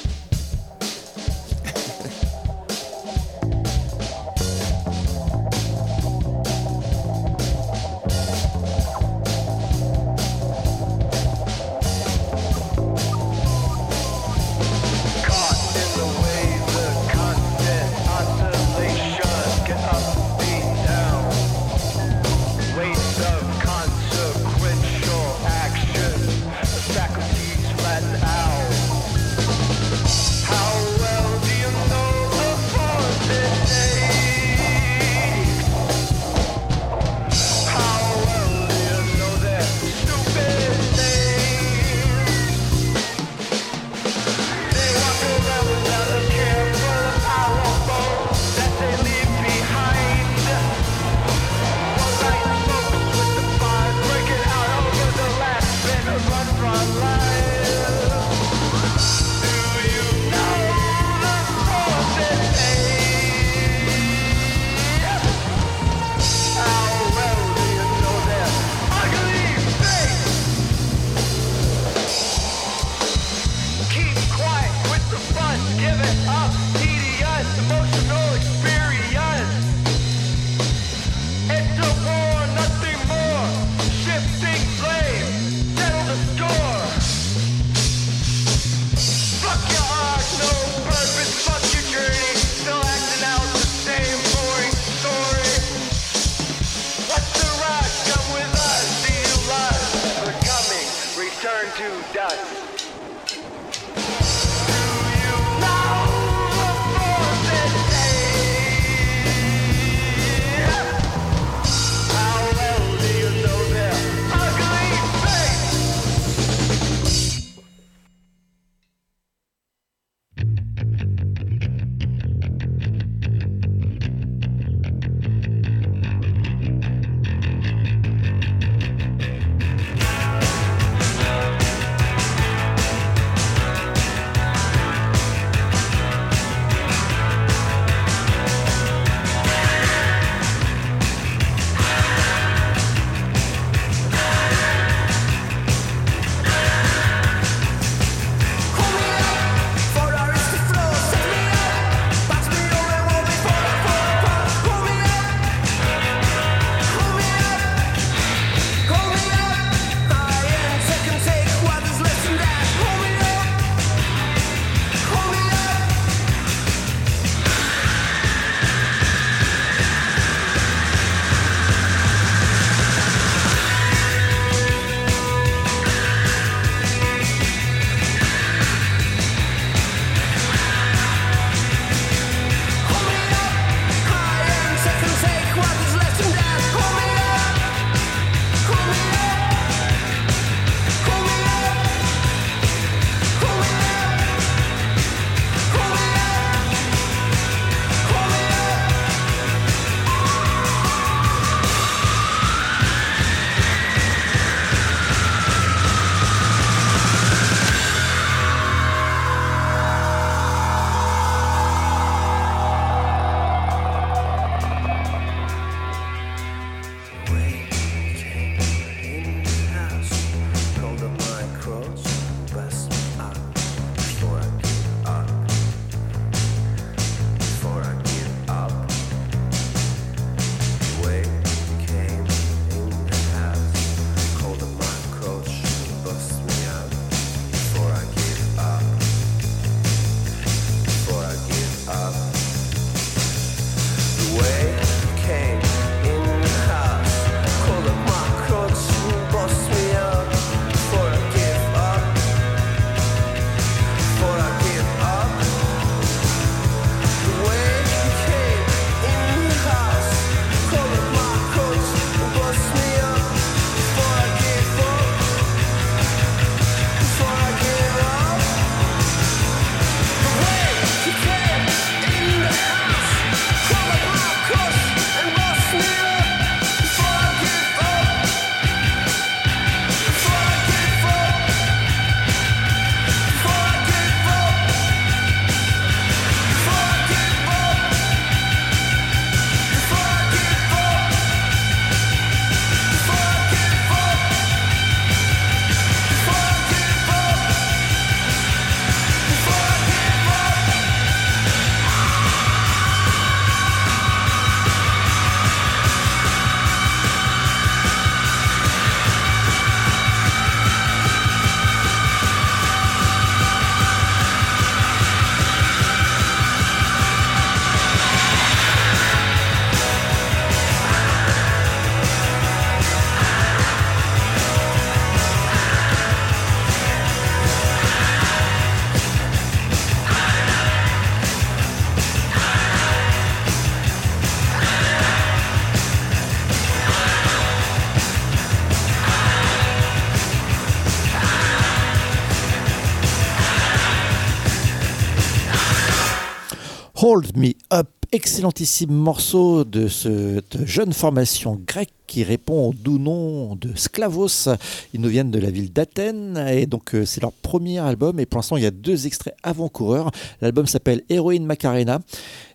Hold Me Up, excellentissime morceau de cette jeune formation grecque qui répond au doux nom de Sklavos. Ils nous viennent de la ville d'Athènes et donc euh, c'est leur premier album et pour l'instant il y a deux extraits avant-coureurs. L'album s'appelle Héroïne Macarena.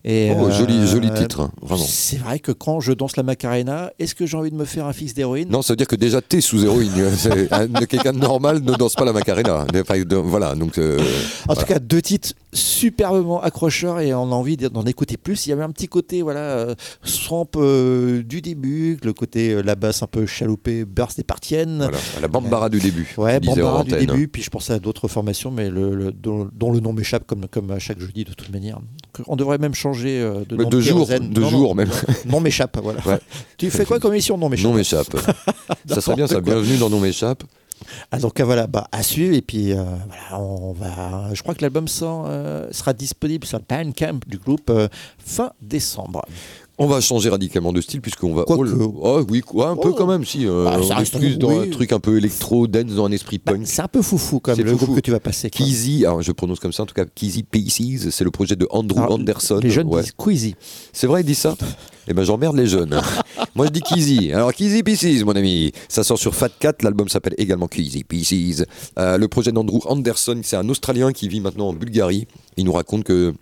Et, Oh, euh, joli, joli titre, hein, vraiment. C'est vrai que quand je danse la Macarena, est-ce que j'ai envie de me faire un fixe d'héroïne? Non, ça veut dire que déjà t'es sous héroïne. Un- Quelqu'un de normal ne danse pas la Macarena. Enfin, voilà, donc. euh, En tout cas, deux titres superbement accrocheurs et on a envie d'en écouter plus. Il y avait un petit côté voilà euh, swamp euh, du début, le côté euh, la basse un peu chaloupée, burst et partienne. voilà, la bambara du début. Ouais, Bambara du début, puis je pensais à d'autres formations, mais le, le- dont, dont le nom m'échappe comme, comme à chaque jeudi de toute manière. On devrait même changer euh, de Mais nom. de jour, kérosène. de Non, jour non, même. Non m'échappe, voilà. Ouais. Tu fais quoi comme émission Non m'échappe. Non m'échappe. ça serait bien ça. Quoi. Bienvenue dans Non m'échappe. Ah, donc euh, voilà, bah, à suivre et puis euh, voilà, on va. Je crois que l'album euh, sera disponible sur le Bandcamp du groupe euh, fin décembre. On va changer radicalement de style puisqu'on va. Quoique. Oh, le- oh, oui, quoi, un peu Oh. quand même, si. euh, Bah, ça on reste plus dans oui. un truc un peu électro, dance, dans un esprit Bah, punk. c'est un peu foufou comme C'est le foufou. groupe que tu vas passer. quoi. Keezy, alors je prononce comme ça en tout cas, Keezy Pieces, c'est le projet de Andrew Alors, Anderson. Les jeunes Ouais. disent Queasy. C'est vrai, il dit ça? Eh ben j'emmerde les jeunes. Moi je dis Keezy. Alors Keezy Pieces, mon ami. Ça sort sur Fat Cat, l'album s'appelle également Keezy Pieces. Euh, le projet d'Andrew Anderson, c'est un Australien qui vit maintenant en Bulgarie. Il nous raconte que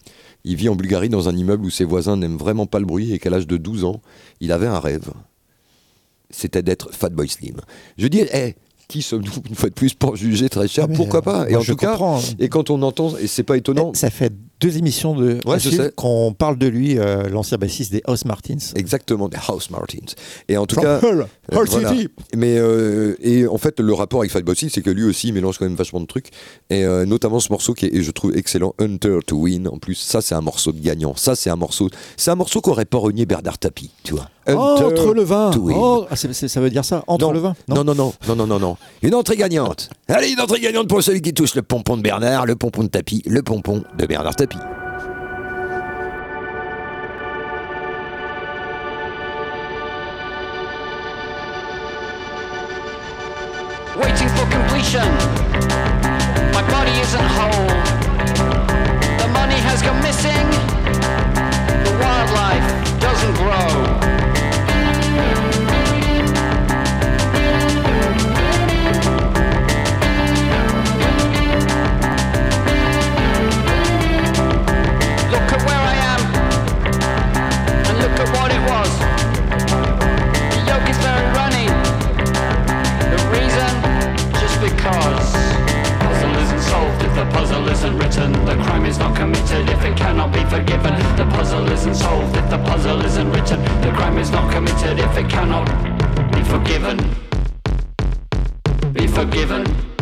il vit en Bulgarie dans un immeuble où ses voisins n'aiment vraiment pas le bruit et qu'à l'âge de 12 ans, il avait un rêve. C'était d'être Fatboy Slim. Je dis, eh, qui sommes-nous une fois de plus pour juger très cher? Ah, Pourquoi euh, pas? Et en tout cas, comprends. et quand on entend, et c'est pas étonnant, Ça fait deux émissions de Ouais, je sais. qu'on parle de lui, euh, l'ancien bassiste des House Martins. exactement des House Martins. Et en tout From cas, Hull, Euh, Hull voilà. Mais euh, et en fait, le rapport avec Fatboy Slim, c'est que lui aussi il mélange quand même vachement de trucs. Et notamment ce morceau qui est, je trouve excellent, Hunter to Win. En plus, ça c'est un morceau de gagnant. Ça c'est un morceau, c'est un morceau qu'aurait pas renié Bernard Tapie, tu vois. Entre le vin. Oh, ah, c'est- c'est- ça veut dire ça Entre non, le vin non, non, non, non, non, non, non. Une entrée gagnante. Allez, une entrée gagnante pour celui qui touche le pompon de Bernard, le pompon de Tapie, le pompon de Bernard Tapie. waiting for completion. My body isn't whole. The money has gone missing. The wildlife doesn't grow. Puzzle isn't written. The crime is not committed if it cannot be forgiven. The puzzle isn't solved if the puzzle isn't written. The crime is not committed if it cannot be forgiven. Be forgiven.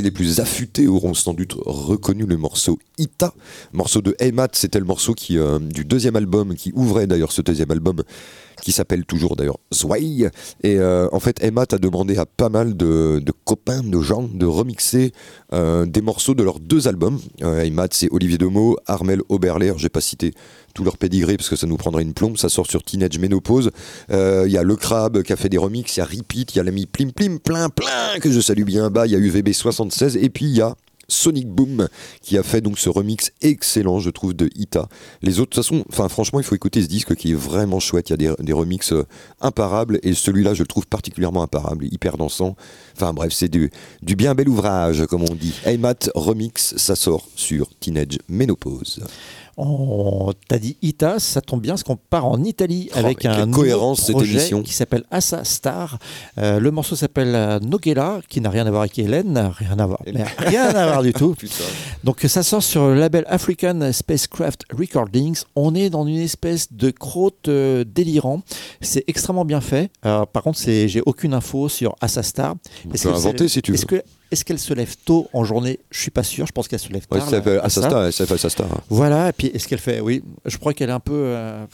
Les plus affûtées auront sans doute reconnu le morceau Ita. Morceau de Hey Matt, c'était le morceau qui, euh, du deuxième album, qui ouvrait d'ailleurs ce deuxième album, qui s'appelle toujours d'ailleurs Zwei. Et euh, en fait, Emma a demandé à pas mal de, copains, de gens, de remixer euh, des morceaux de leurs deux albums. Euh, Emma, c'est Olivier Demeaux, Armel Oberler, j'ai pas cité tout leur pédigré parce que ça nous prendrait une plombe. Ça sort sur Teenage Ménopause. Euh, Il y a Le Crabe qui a fait des remixes, il y a Repeat, il y a l'ami Plim Plim, plein plein que je salue bien bas. Il y a UVB76 et puis il y a Sonic Boom qui a fait donc ce remix excellent je trouve de Ita. Les autres de toute façon, franchement il faut écouter ce disque qui est vraiment chouette, il y a des, des remixes euh, imparables et celui-là je le trouve particulièrement imparable, hyper dansant. Enfin bref c'est du, du bien bel ouvrage comme on dit. Hey Matt remix, ça sort sur Teenage Ménopause. On t'a dit Ita, ça tombe bien parce qu'on part en Italie Oh, avec un cohérence, cette projet émission. qui s'appelle Assa Star. Euh, le morceau s'appelle euh, Nogela, qui n'a rien à voir avec Hélène, rien à voir, mais rien à voir du tout. Donc ça sort sur le label African Spacecraft Recordings. On est dans une espèce de crotte euh, délirant. C'est extrêmement bien fait. Euh, par contre, j'ai aucune info sur Assa Star. Tu peux inventer si tu veux. Est-ce que est-ce qu'elle se lève tôt en journée? Je suis pas sûr. Je pense qu'elle se lève Ouais, tard. ça la- Assa. Assastar, ça? s'appelle Assastar. Voilà, et puis est-ce qu'elle fait Oui, je crois qu'elle est un peu. euh,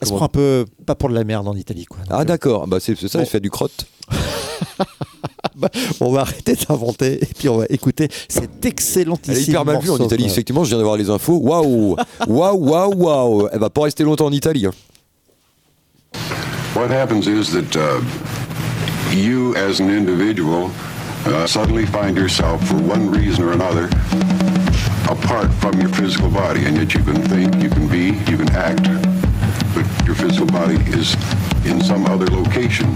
elle se prend un peu pas pour de la merde en Italie, quoi. Donc, Ah euh, d'accord, bah, c'est c'est ça, Bon. il fait du crotte. on va arrêter d'inventer et puis on va écouter cet excellentissime Elle est hyper mal vue en Italie. Effectivement, je viens d'avoir les infos. Waouh Waouh, waouh, waouh Elle va pas rester longtemps en Italie. hein. What happens is that uh, you, as an individual, uh, suddenly find yourself, for one reason or another, apart from your physical body, and yet you can think, you can be, you can act, but your physical body is in some other location.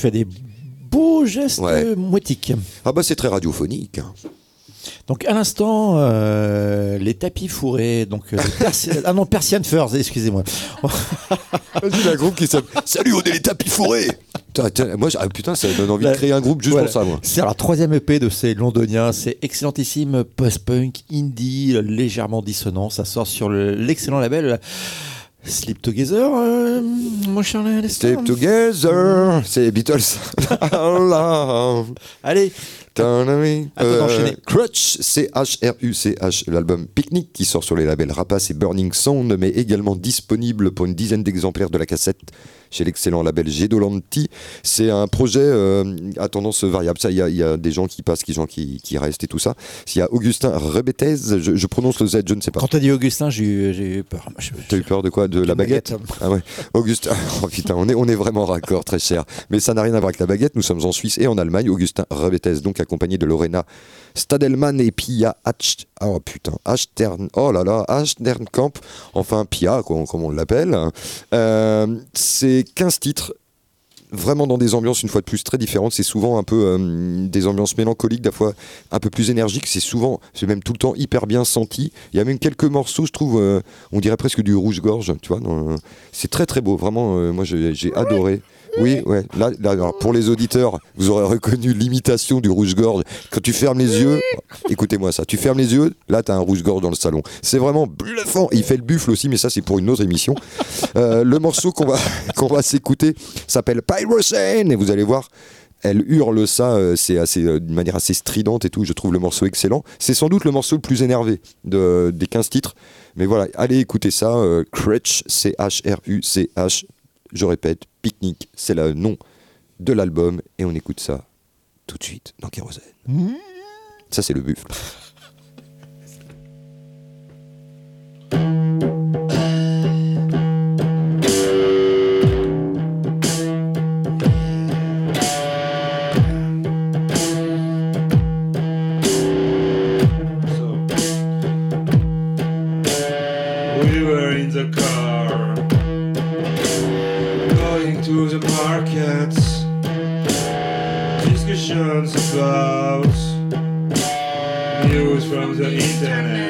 Tu fais des beaux gestes Ouais. moitiques. Ah bah c'est très radiophonique. Donc à l'instant, euh, les tapis fourrés, donc euh, ah non Persian Furs, excusez-moi. Vas-y, un groupe qui s'appelle Salut, on est les tapis fourrés moi, ah, putain, ça donne envie de créer un groupe juste voilà. pour ça, moi. C'est la troisième EP de ces londoniens, c'est excellentissime post-punk, indie, légèrement dissonant. Ça sort sur le- l'excellent label Sleep Together, euh, mon cher Lester. Step Together, c'est les Beatles. Allez, À d'enchaîner. Crutch, C-H-R-U-C-H, l'album Picnic qui sort sur les labels Rapace et Burning Sound, mais également disponible pour une dizaine d'exemplaires de la cassette chez l'excellent label Gedolanti. C'est un projet euh, à tendance variable. Ça, il y, a- il y a des gens qui passent, des gens qui, qui restent et tout ça. Il y a Augustin Rebetez, je, je prononce le Z, je ne sais pas. quand t'as dit Augustin, j'ai eu, j'ai eu peur. Je- T'as eu peur de quoi? De la baguette, Ah ouais. Augustin, oh putain, on est, on est vraiment raccord, très cher. Mais ça n'a rien à voir avec la baguette. Nous sommes en Suisse et en Allemagne. Augustin Rebetes, donc accompagné de Lorena Stadelman et Pia Ach... Oh putain, Achtern... Oh là là. Enfin, Pia, comme on l'appelle. Euh, c'est 15 titres vraiment dans des ambiances une fois de plus très différentes. C'est souvent un peu euh, des ambiances mélancoliques, des fois un peu plus énergiques. C'est souvent, c'est même tout le temps hyper bien senti. Il y a même quelques morceaux, je trouve, euh, on dirait presque du rouge-gorge, tu vois. C'est très très beau, vraiment. euh, moi, j'ai adoré. Oui, ouais. Là, pour les auditeurs, vous aurez reconnu l'imitation du rouge-gorge. Quand tu fermes les yeux, écoutez-moi ça. Tu fermes les yeux, là, t'as un rouge-gorge dans le salon. C'est vraiment bluffant. Il fait le buffle aussi, mais ça, c'est pour une autre émission. Euh, le morceau qu'on va, va s'écouter s'appelle Pyrocene et vous allez voir. Elle hurle ça, euh, c'est assez, euh, d'une manière assez stridente et tout. Je trouve le morceau excellent. C'est sans doute le morceau le plus énervé de, des 15 titres. Mais voilà, allez écouter ça. euh, Crutch, C-H-R-U-C-H. Je répète, Picnic, c'est le nom de l'album. Et on écoute ça tout de suite dans Kérosène. Ça, c'est le buffle. news from the internet,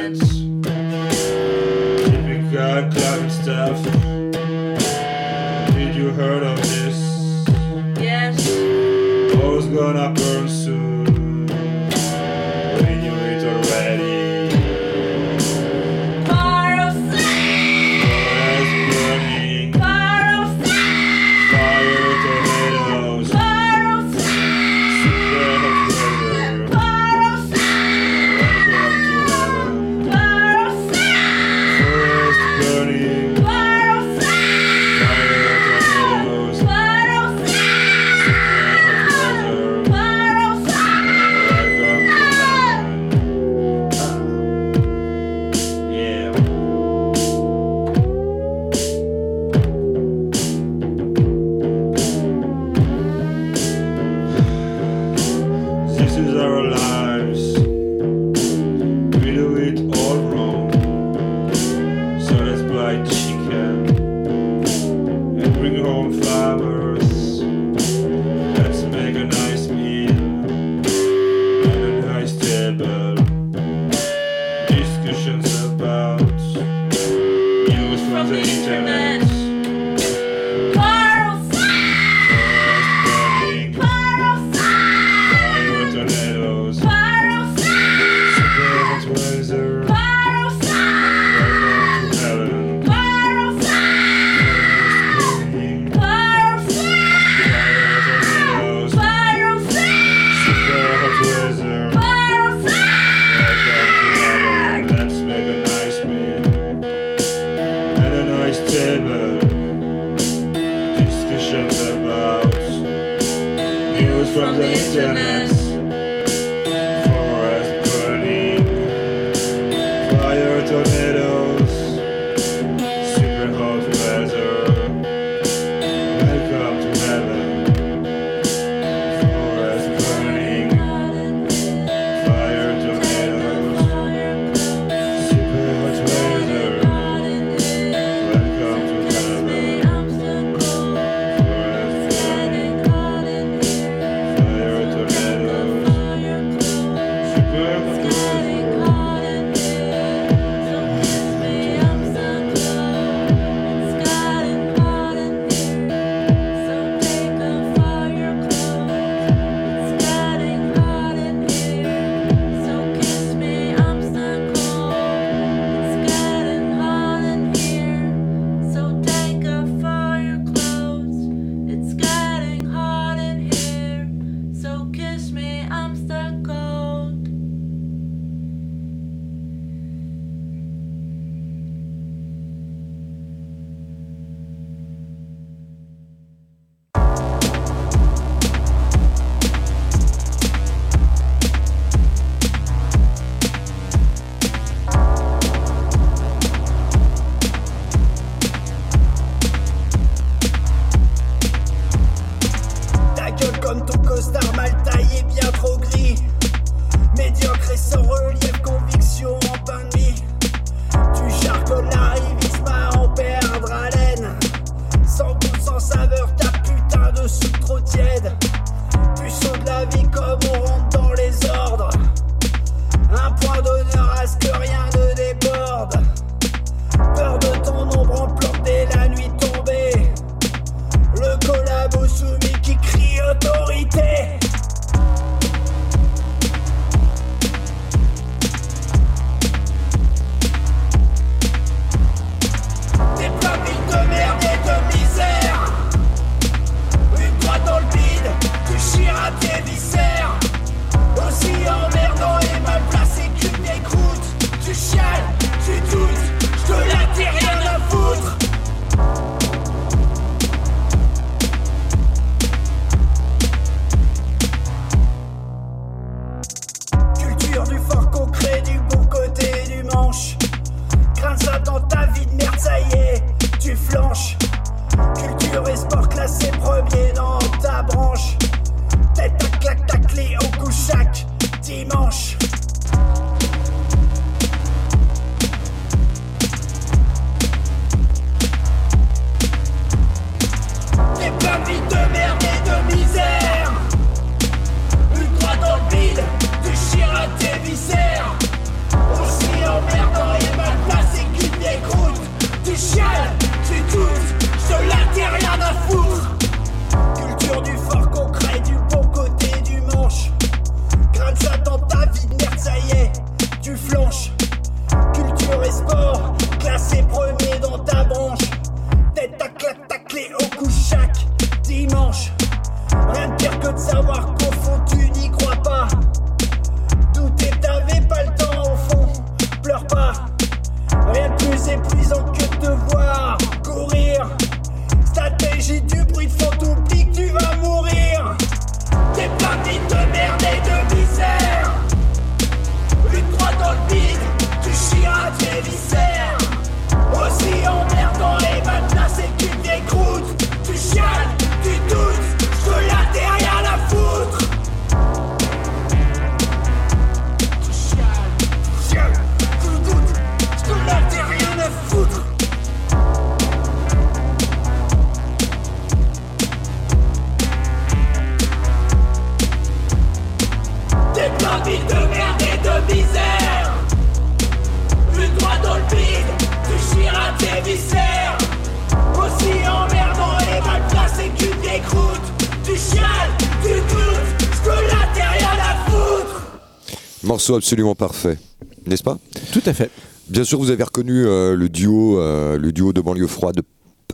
Morceau absolument parfait, n'est-ce pas? Tout à fait. Bien sûr, vous avez reconnu euh, le duo, euh, le duo de banlieue froide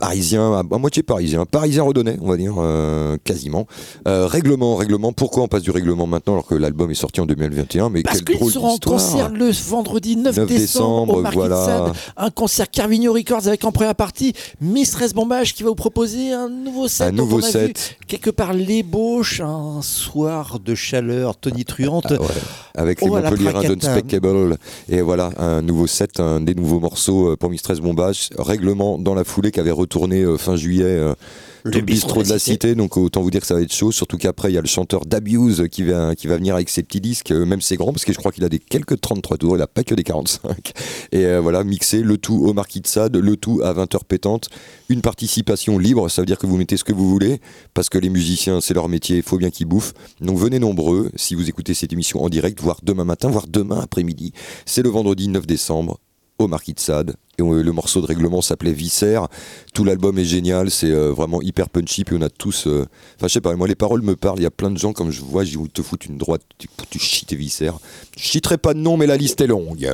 parisien, à, à moitié parisien, parisien redonné, on va dire, euh, quasiment. Euh, règlement, règlement. Pourquoi on passe du règlement maintenant alors que l'album est sorti en 2021 Mais Parce qu'ils seront en concert le vendredi 9, 9 décembre, décembre, au voilà. Un concert Carvigno Records avec en première partie Mistress Bombage qui va vous proposer un nouveau set. Un nouveau on a set. vu quelque part l'ébauche, un soir de chaleur tonitruante. Ah ouais, avec les Oh, la Montpellier Fracata. Unspeakable. Et voilà, un nouveau set, un des nouveaux morceaux euh, pour Mistress Bombage. Règlement dans la foulée qui avait retourné euh, fin juillet. euh, Le bistrot de la cité, donc autant vous dire que ça va être chaud. Surtout qu'après, il y a le chanteur d'Abuse qui va, qui va venir avec ses petits disques, euh, même ses grands, parce que je crois qu'il a des quelques 33 tours, il a pas que des 45. Et euh, voilà, mixer le tout au Marquis de Sade, le tout à 20h pétante. Une participation libre, ça veut dire que vous mettez ce que vous voulez, parce que les musiciens, c'est leur métier, il faut bien qu'ils bouffent. Donc venez nombreux, si vous écoutez cette émission en direct, voire demain matin, voire demain après-midi. C'est le vendredi 9 décembre au Marquis de Sade. Et on- le morceau de règlement s'appelait Viscère. Tout l'album est génial, c'est euh, vraiment hyper punchy. Puis on a tous. euh, Enfin, je sais pas, moi les paroles me parlent. Il y a plein de gens, comme je vois, je te foutent une droite, tu, tu chies tes viscères. Je citerai pas de nom, mais la liste est longue.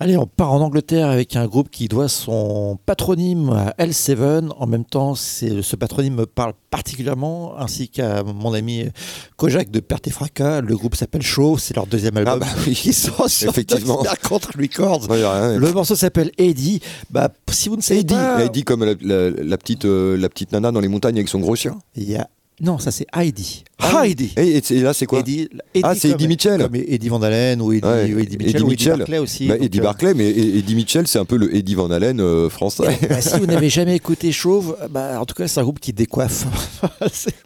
Allez, on part en Angleterre avec un groupe qui doit son patronyme à L7. En même temps, ce patronyme me parle particulièrement, ainsi qu'à mon ami Kojak de Perte et Fracas. Le groupe s'appelle Show, c'est leur deuxième album. bah oui. Ils sont sur Effectivement. Contre Records. Ouais. Le morceau s'appelle Eddie. Bah, si vous ne savez pas, Eddie comme la, la- la petite, euh, la petite nana dans les montagnes avec son gros chien. il y a... Non, ça c'est Heidi. Ah, Heidi. Et, là, c'est quoi Eddie, Eddie Ah, c'est Eddie Mitchell. Comme Eddie Van Halen ou Eddie, Ouais, ou Eddie Mitchell ou Eddie Barclay aussi. Bah, Eddie euh, Barclay, mais Eddie Mitchell, c'est un peu le Eddie Van Halen euh, français. Bah, si vous n'avez jamais écouté Chauve, bah, en tout cas, c'est un groupe qui décoiffe.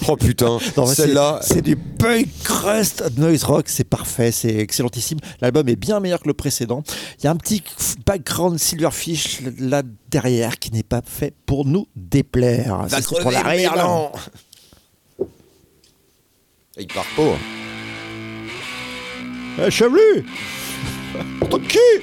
Oh putain, celle-là. C'est du punk crust noise rock, c'est parfait, c'est excellentissime. L'album est bien meilleur que le précédent. Il y a un petit background Silverfish là derrière qui n'est pas fait pour nous déplaire. Ça, c'est pour l'arrière, non Il part pas. Eh, Chevelu Ton cul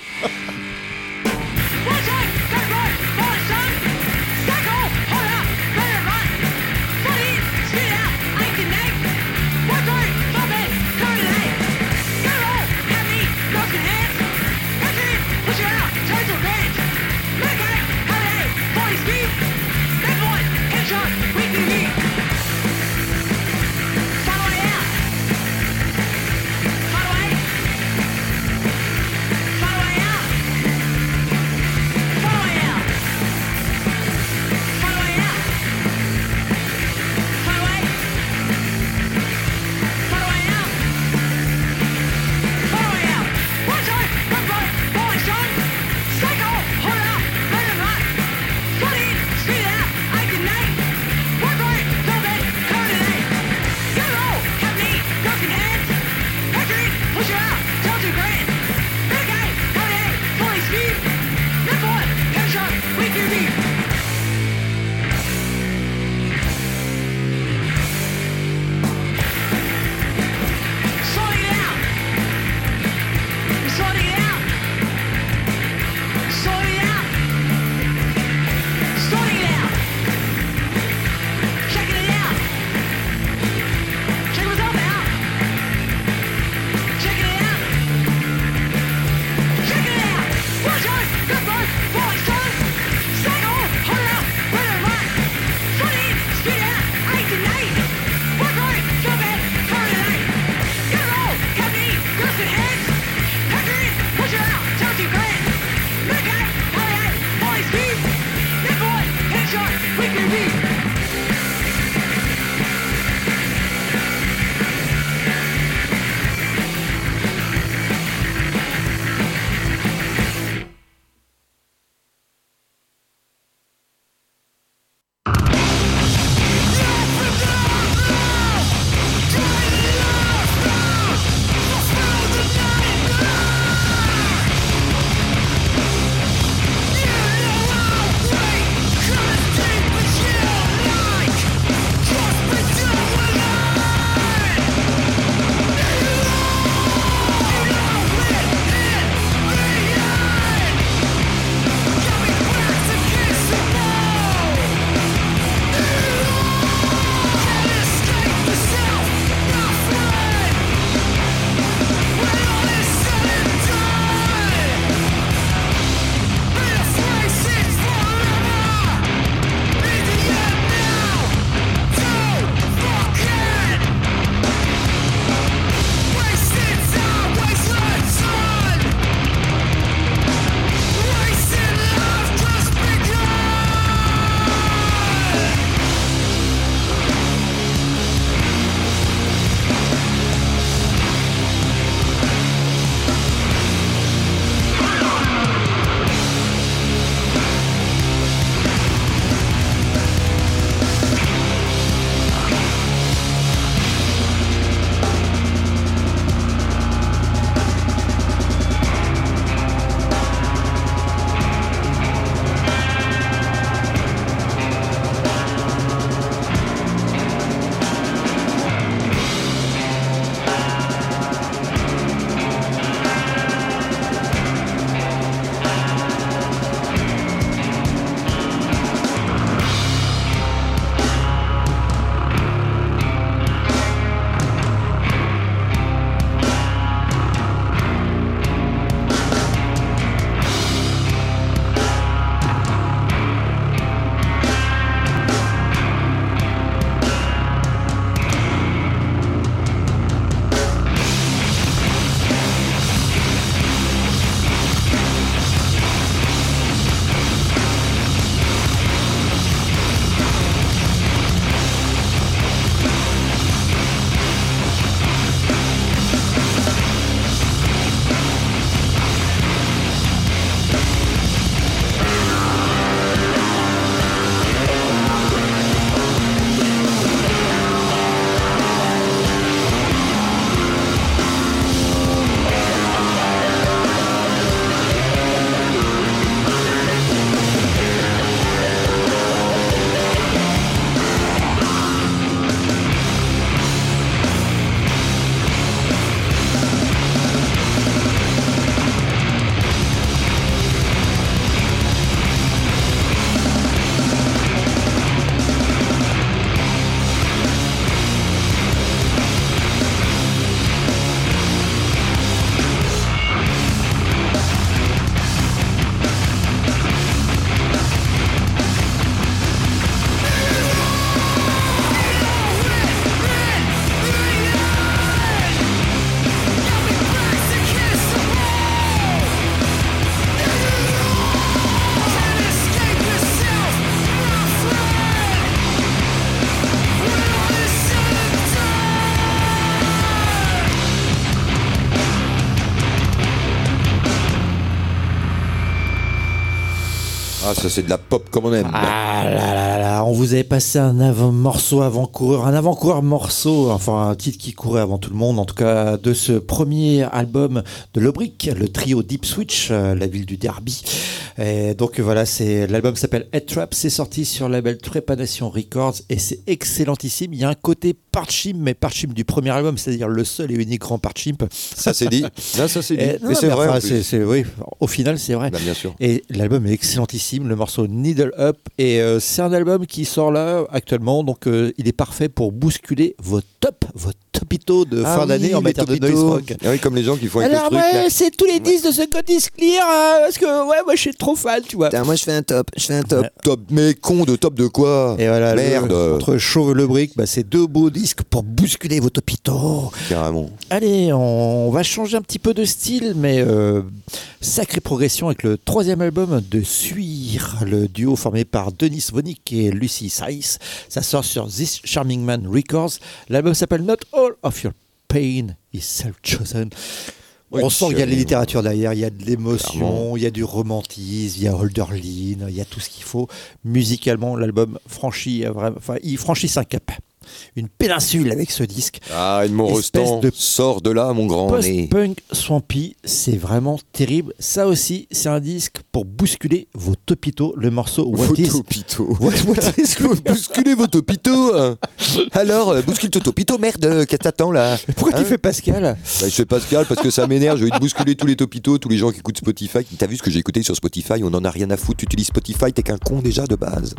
ça c'est de la pop comme on aime. Ah vous avait passé un avant morceau avant-coureur, un avant-coureur morceau, enfin un titre qui courait avant tout le monde, en tout cas de ce premier album de Lobrick, le trio Deep Switch, euh, la ville du Derby. Et donc voilà, c'est l'album s'appelle Head Trap, c'est sorti sur le label Trépanation Records et c'est excellentissime. Il y a un côté Parchimp, mais Parchimp du premier album, c'est-à-dire le seul et unique grand Parchimp. Ça c'est dit. Là, ça c'est dit. Et- Mais c'est vrai. enfin, c'est- oui, au final, c'est vrai. Bah, bien sûr. Et l'album est excellentissime, le morceau Needle Up. Et euh, c'est un album qui sort là actuellement, donc euh, il est parfait pour bousculer vos top, vos topito de Ah fin oui, d'année en matière de topitos. noise rock. Ah oui, comme les gens qui font avec Alors le truc. ouais, là. c'est tous les disques de ce Clear euh, parce que ouais, moi je suis trop fan, tu vois. moi je fais un top, je fais un top. Top, mais con de top de quoi Et voilà, Merde. le- entre Chauve et Le Brick, bah, c'est deux beaux disques pour bousculer vos topitos. Carrément. Allez, on va changer un petit peu de style, mais euh, sacrée progression avec le troisième album de Suir, le duo formé par Denis Vonik et Lucy Saiz. Ça sort sur This Charming Man Records. L'album s'appelle Not All of Your Pain is Self-Chosen. On sent qu'il y a de la littérature derrière, il y a de l'émotion, il y a du romantisme, il y a Holderlin, il y a tout ce qu'il faut. Musicalement, l'album franchit, euh, vraiment- enfin, il franchit un cap. Une péninsule avec ce disque. Ah, Edmond Rostand, de sors de là, mon grand. Post-punk swampy, c'est vraiment terrible. Ça aussi, c'est un disque pour bousculer vos topitos. Le morceau What Vos is topitos. What, what is Bousculez vos topitos hein. Alors, euh, bouscule ton topito, merde, euh, qu'est-ce que t'attends là Pourquoi tu Hein fais Pascal? Bah, je fais Pascal parce que ça m'énerve, je vais te bousculer tous les topitos, tous les gens qui écoutent Spotify. T'as vu ce que j'ai écouté sur Spotify? On en a rien à foutre, tu utilises Spotify, t'es qu'un con déjà de base.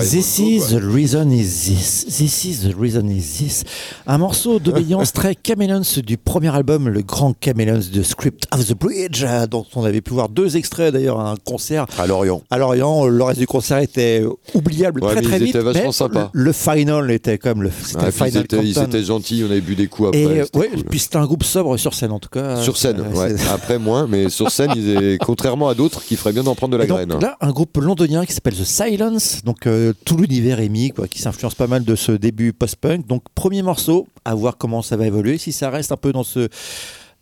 This is the reason is this. This is the reason is this. Un morceau d'obédience très Chameleons du premier album, le grand Chameleons de Script of the Bridge, euh, dont on avait pu voir deux extraits d'ailleurs à un concert À Lorient. à Lorient. Le reste du concert était oubliable Ouais, très très ils vite. étaient vachement mais. Le final était comme le, ils, final ils étaient gentils, on avait bu des coups après. Et ouais, cool. puis c'était un groupe sobre sur scène en tout cas. Sur scène, Euh, ouais. Après moins, mais sur scène, ils étaient- contrairement à d'autres qui feraient bien d'en prendre de la donc, graine. hein. Là, un groupe londonien qui s'appelle The Silence, donc euh, tout l'univers est mis, quoi, qui s'influence pas mal de ce début post-punk. Donc premier morceau, à voir comment ça va évoluer, si ça reste un peu dans ce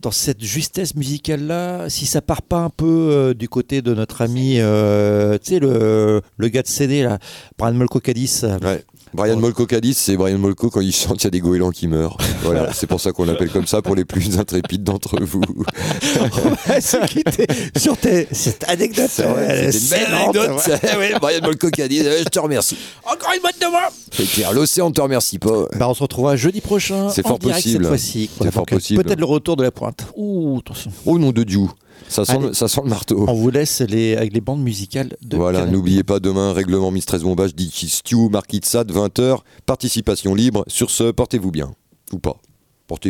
dans cette justesse musicale là, si ça part pas un peu euh, du côté de notre ami, euh, tu sais le, le gars de CD là, Brian Molko. Brian Molko Cadiz, c'est Brian Molko quand il chante, il y a des goélands qui meurent. Voilà, c'est pour ça qu'on l'appelle comme ça pour les plus intrépides d'entre vous. C'est qui t'es- sur tes- cette anecdote. C'est vrai, euh, une belle anecdote. ouais. Ouais, Brian Molko Cadiz, euh, je te remercie. Encore une bonne de moi. C'est clair, l'océan ne te remercie pas. Bah, on se retrouvera jeudi prochain. C'est en fort direct possible. Cette fois-ci. C'est fort Donc, euh, possible. Peut-être le retour de la pointe. Ouh, attention. Au nom de Dieu, ça sent, Allez. le- ça sent le marteau. On vous laisse les, avec les bandes musicales de Voilà, n'oubliez pas demain, règlement Mistress Bombage, Dickie Stew, Marquis de Sade, 20h, participation libre. Sur ce, portez-vous bien. Ou pas.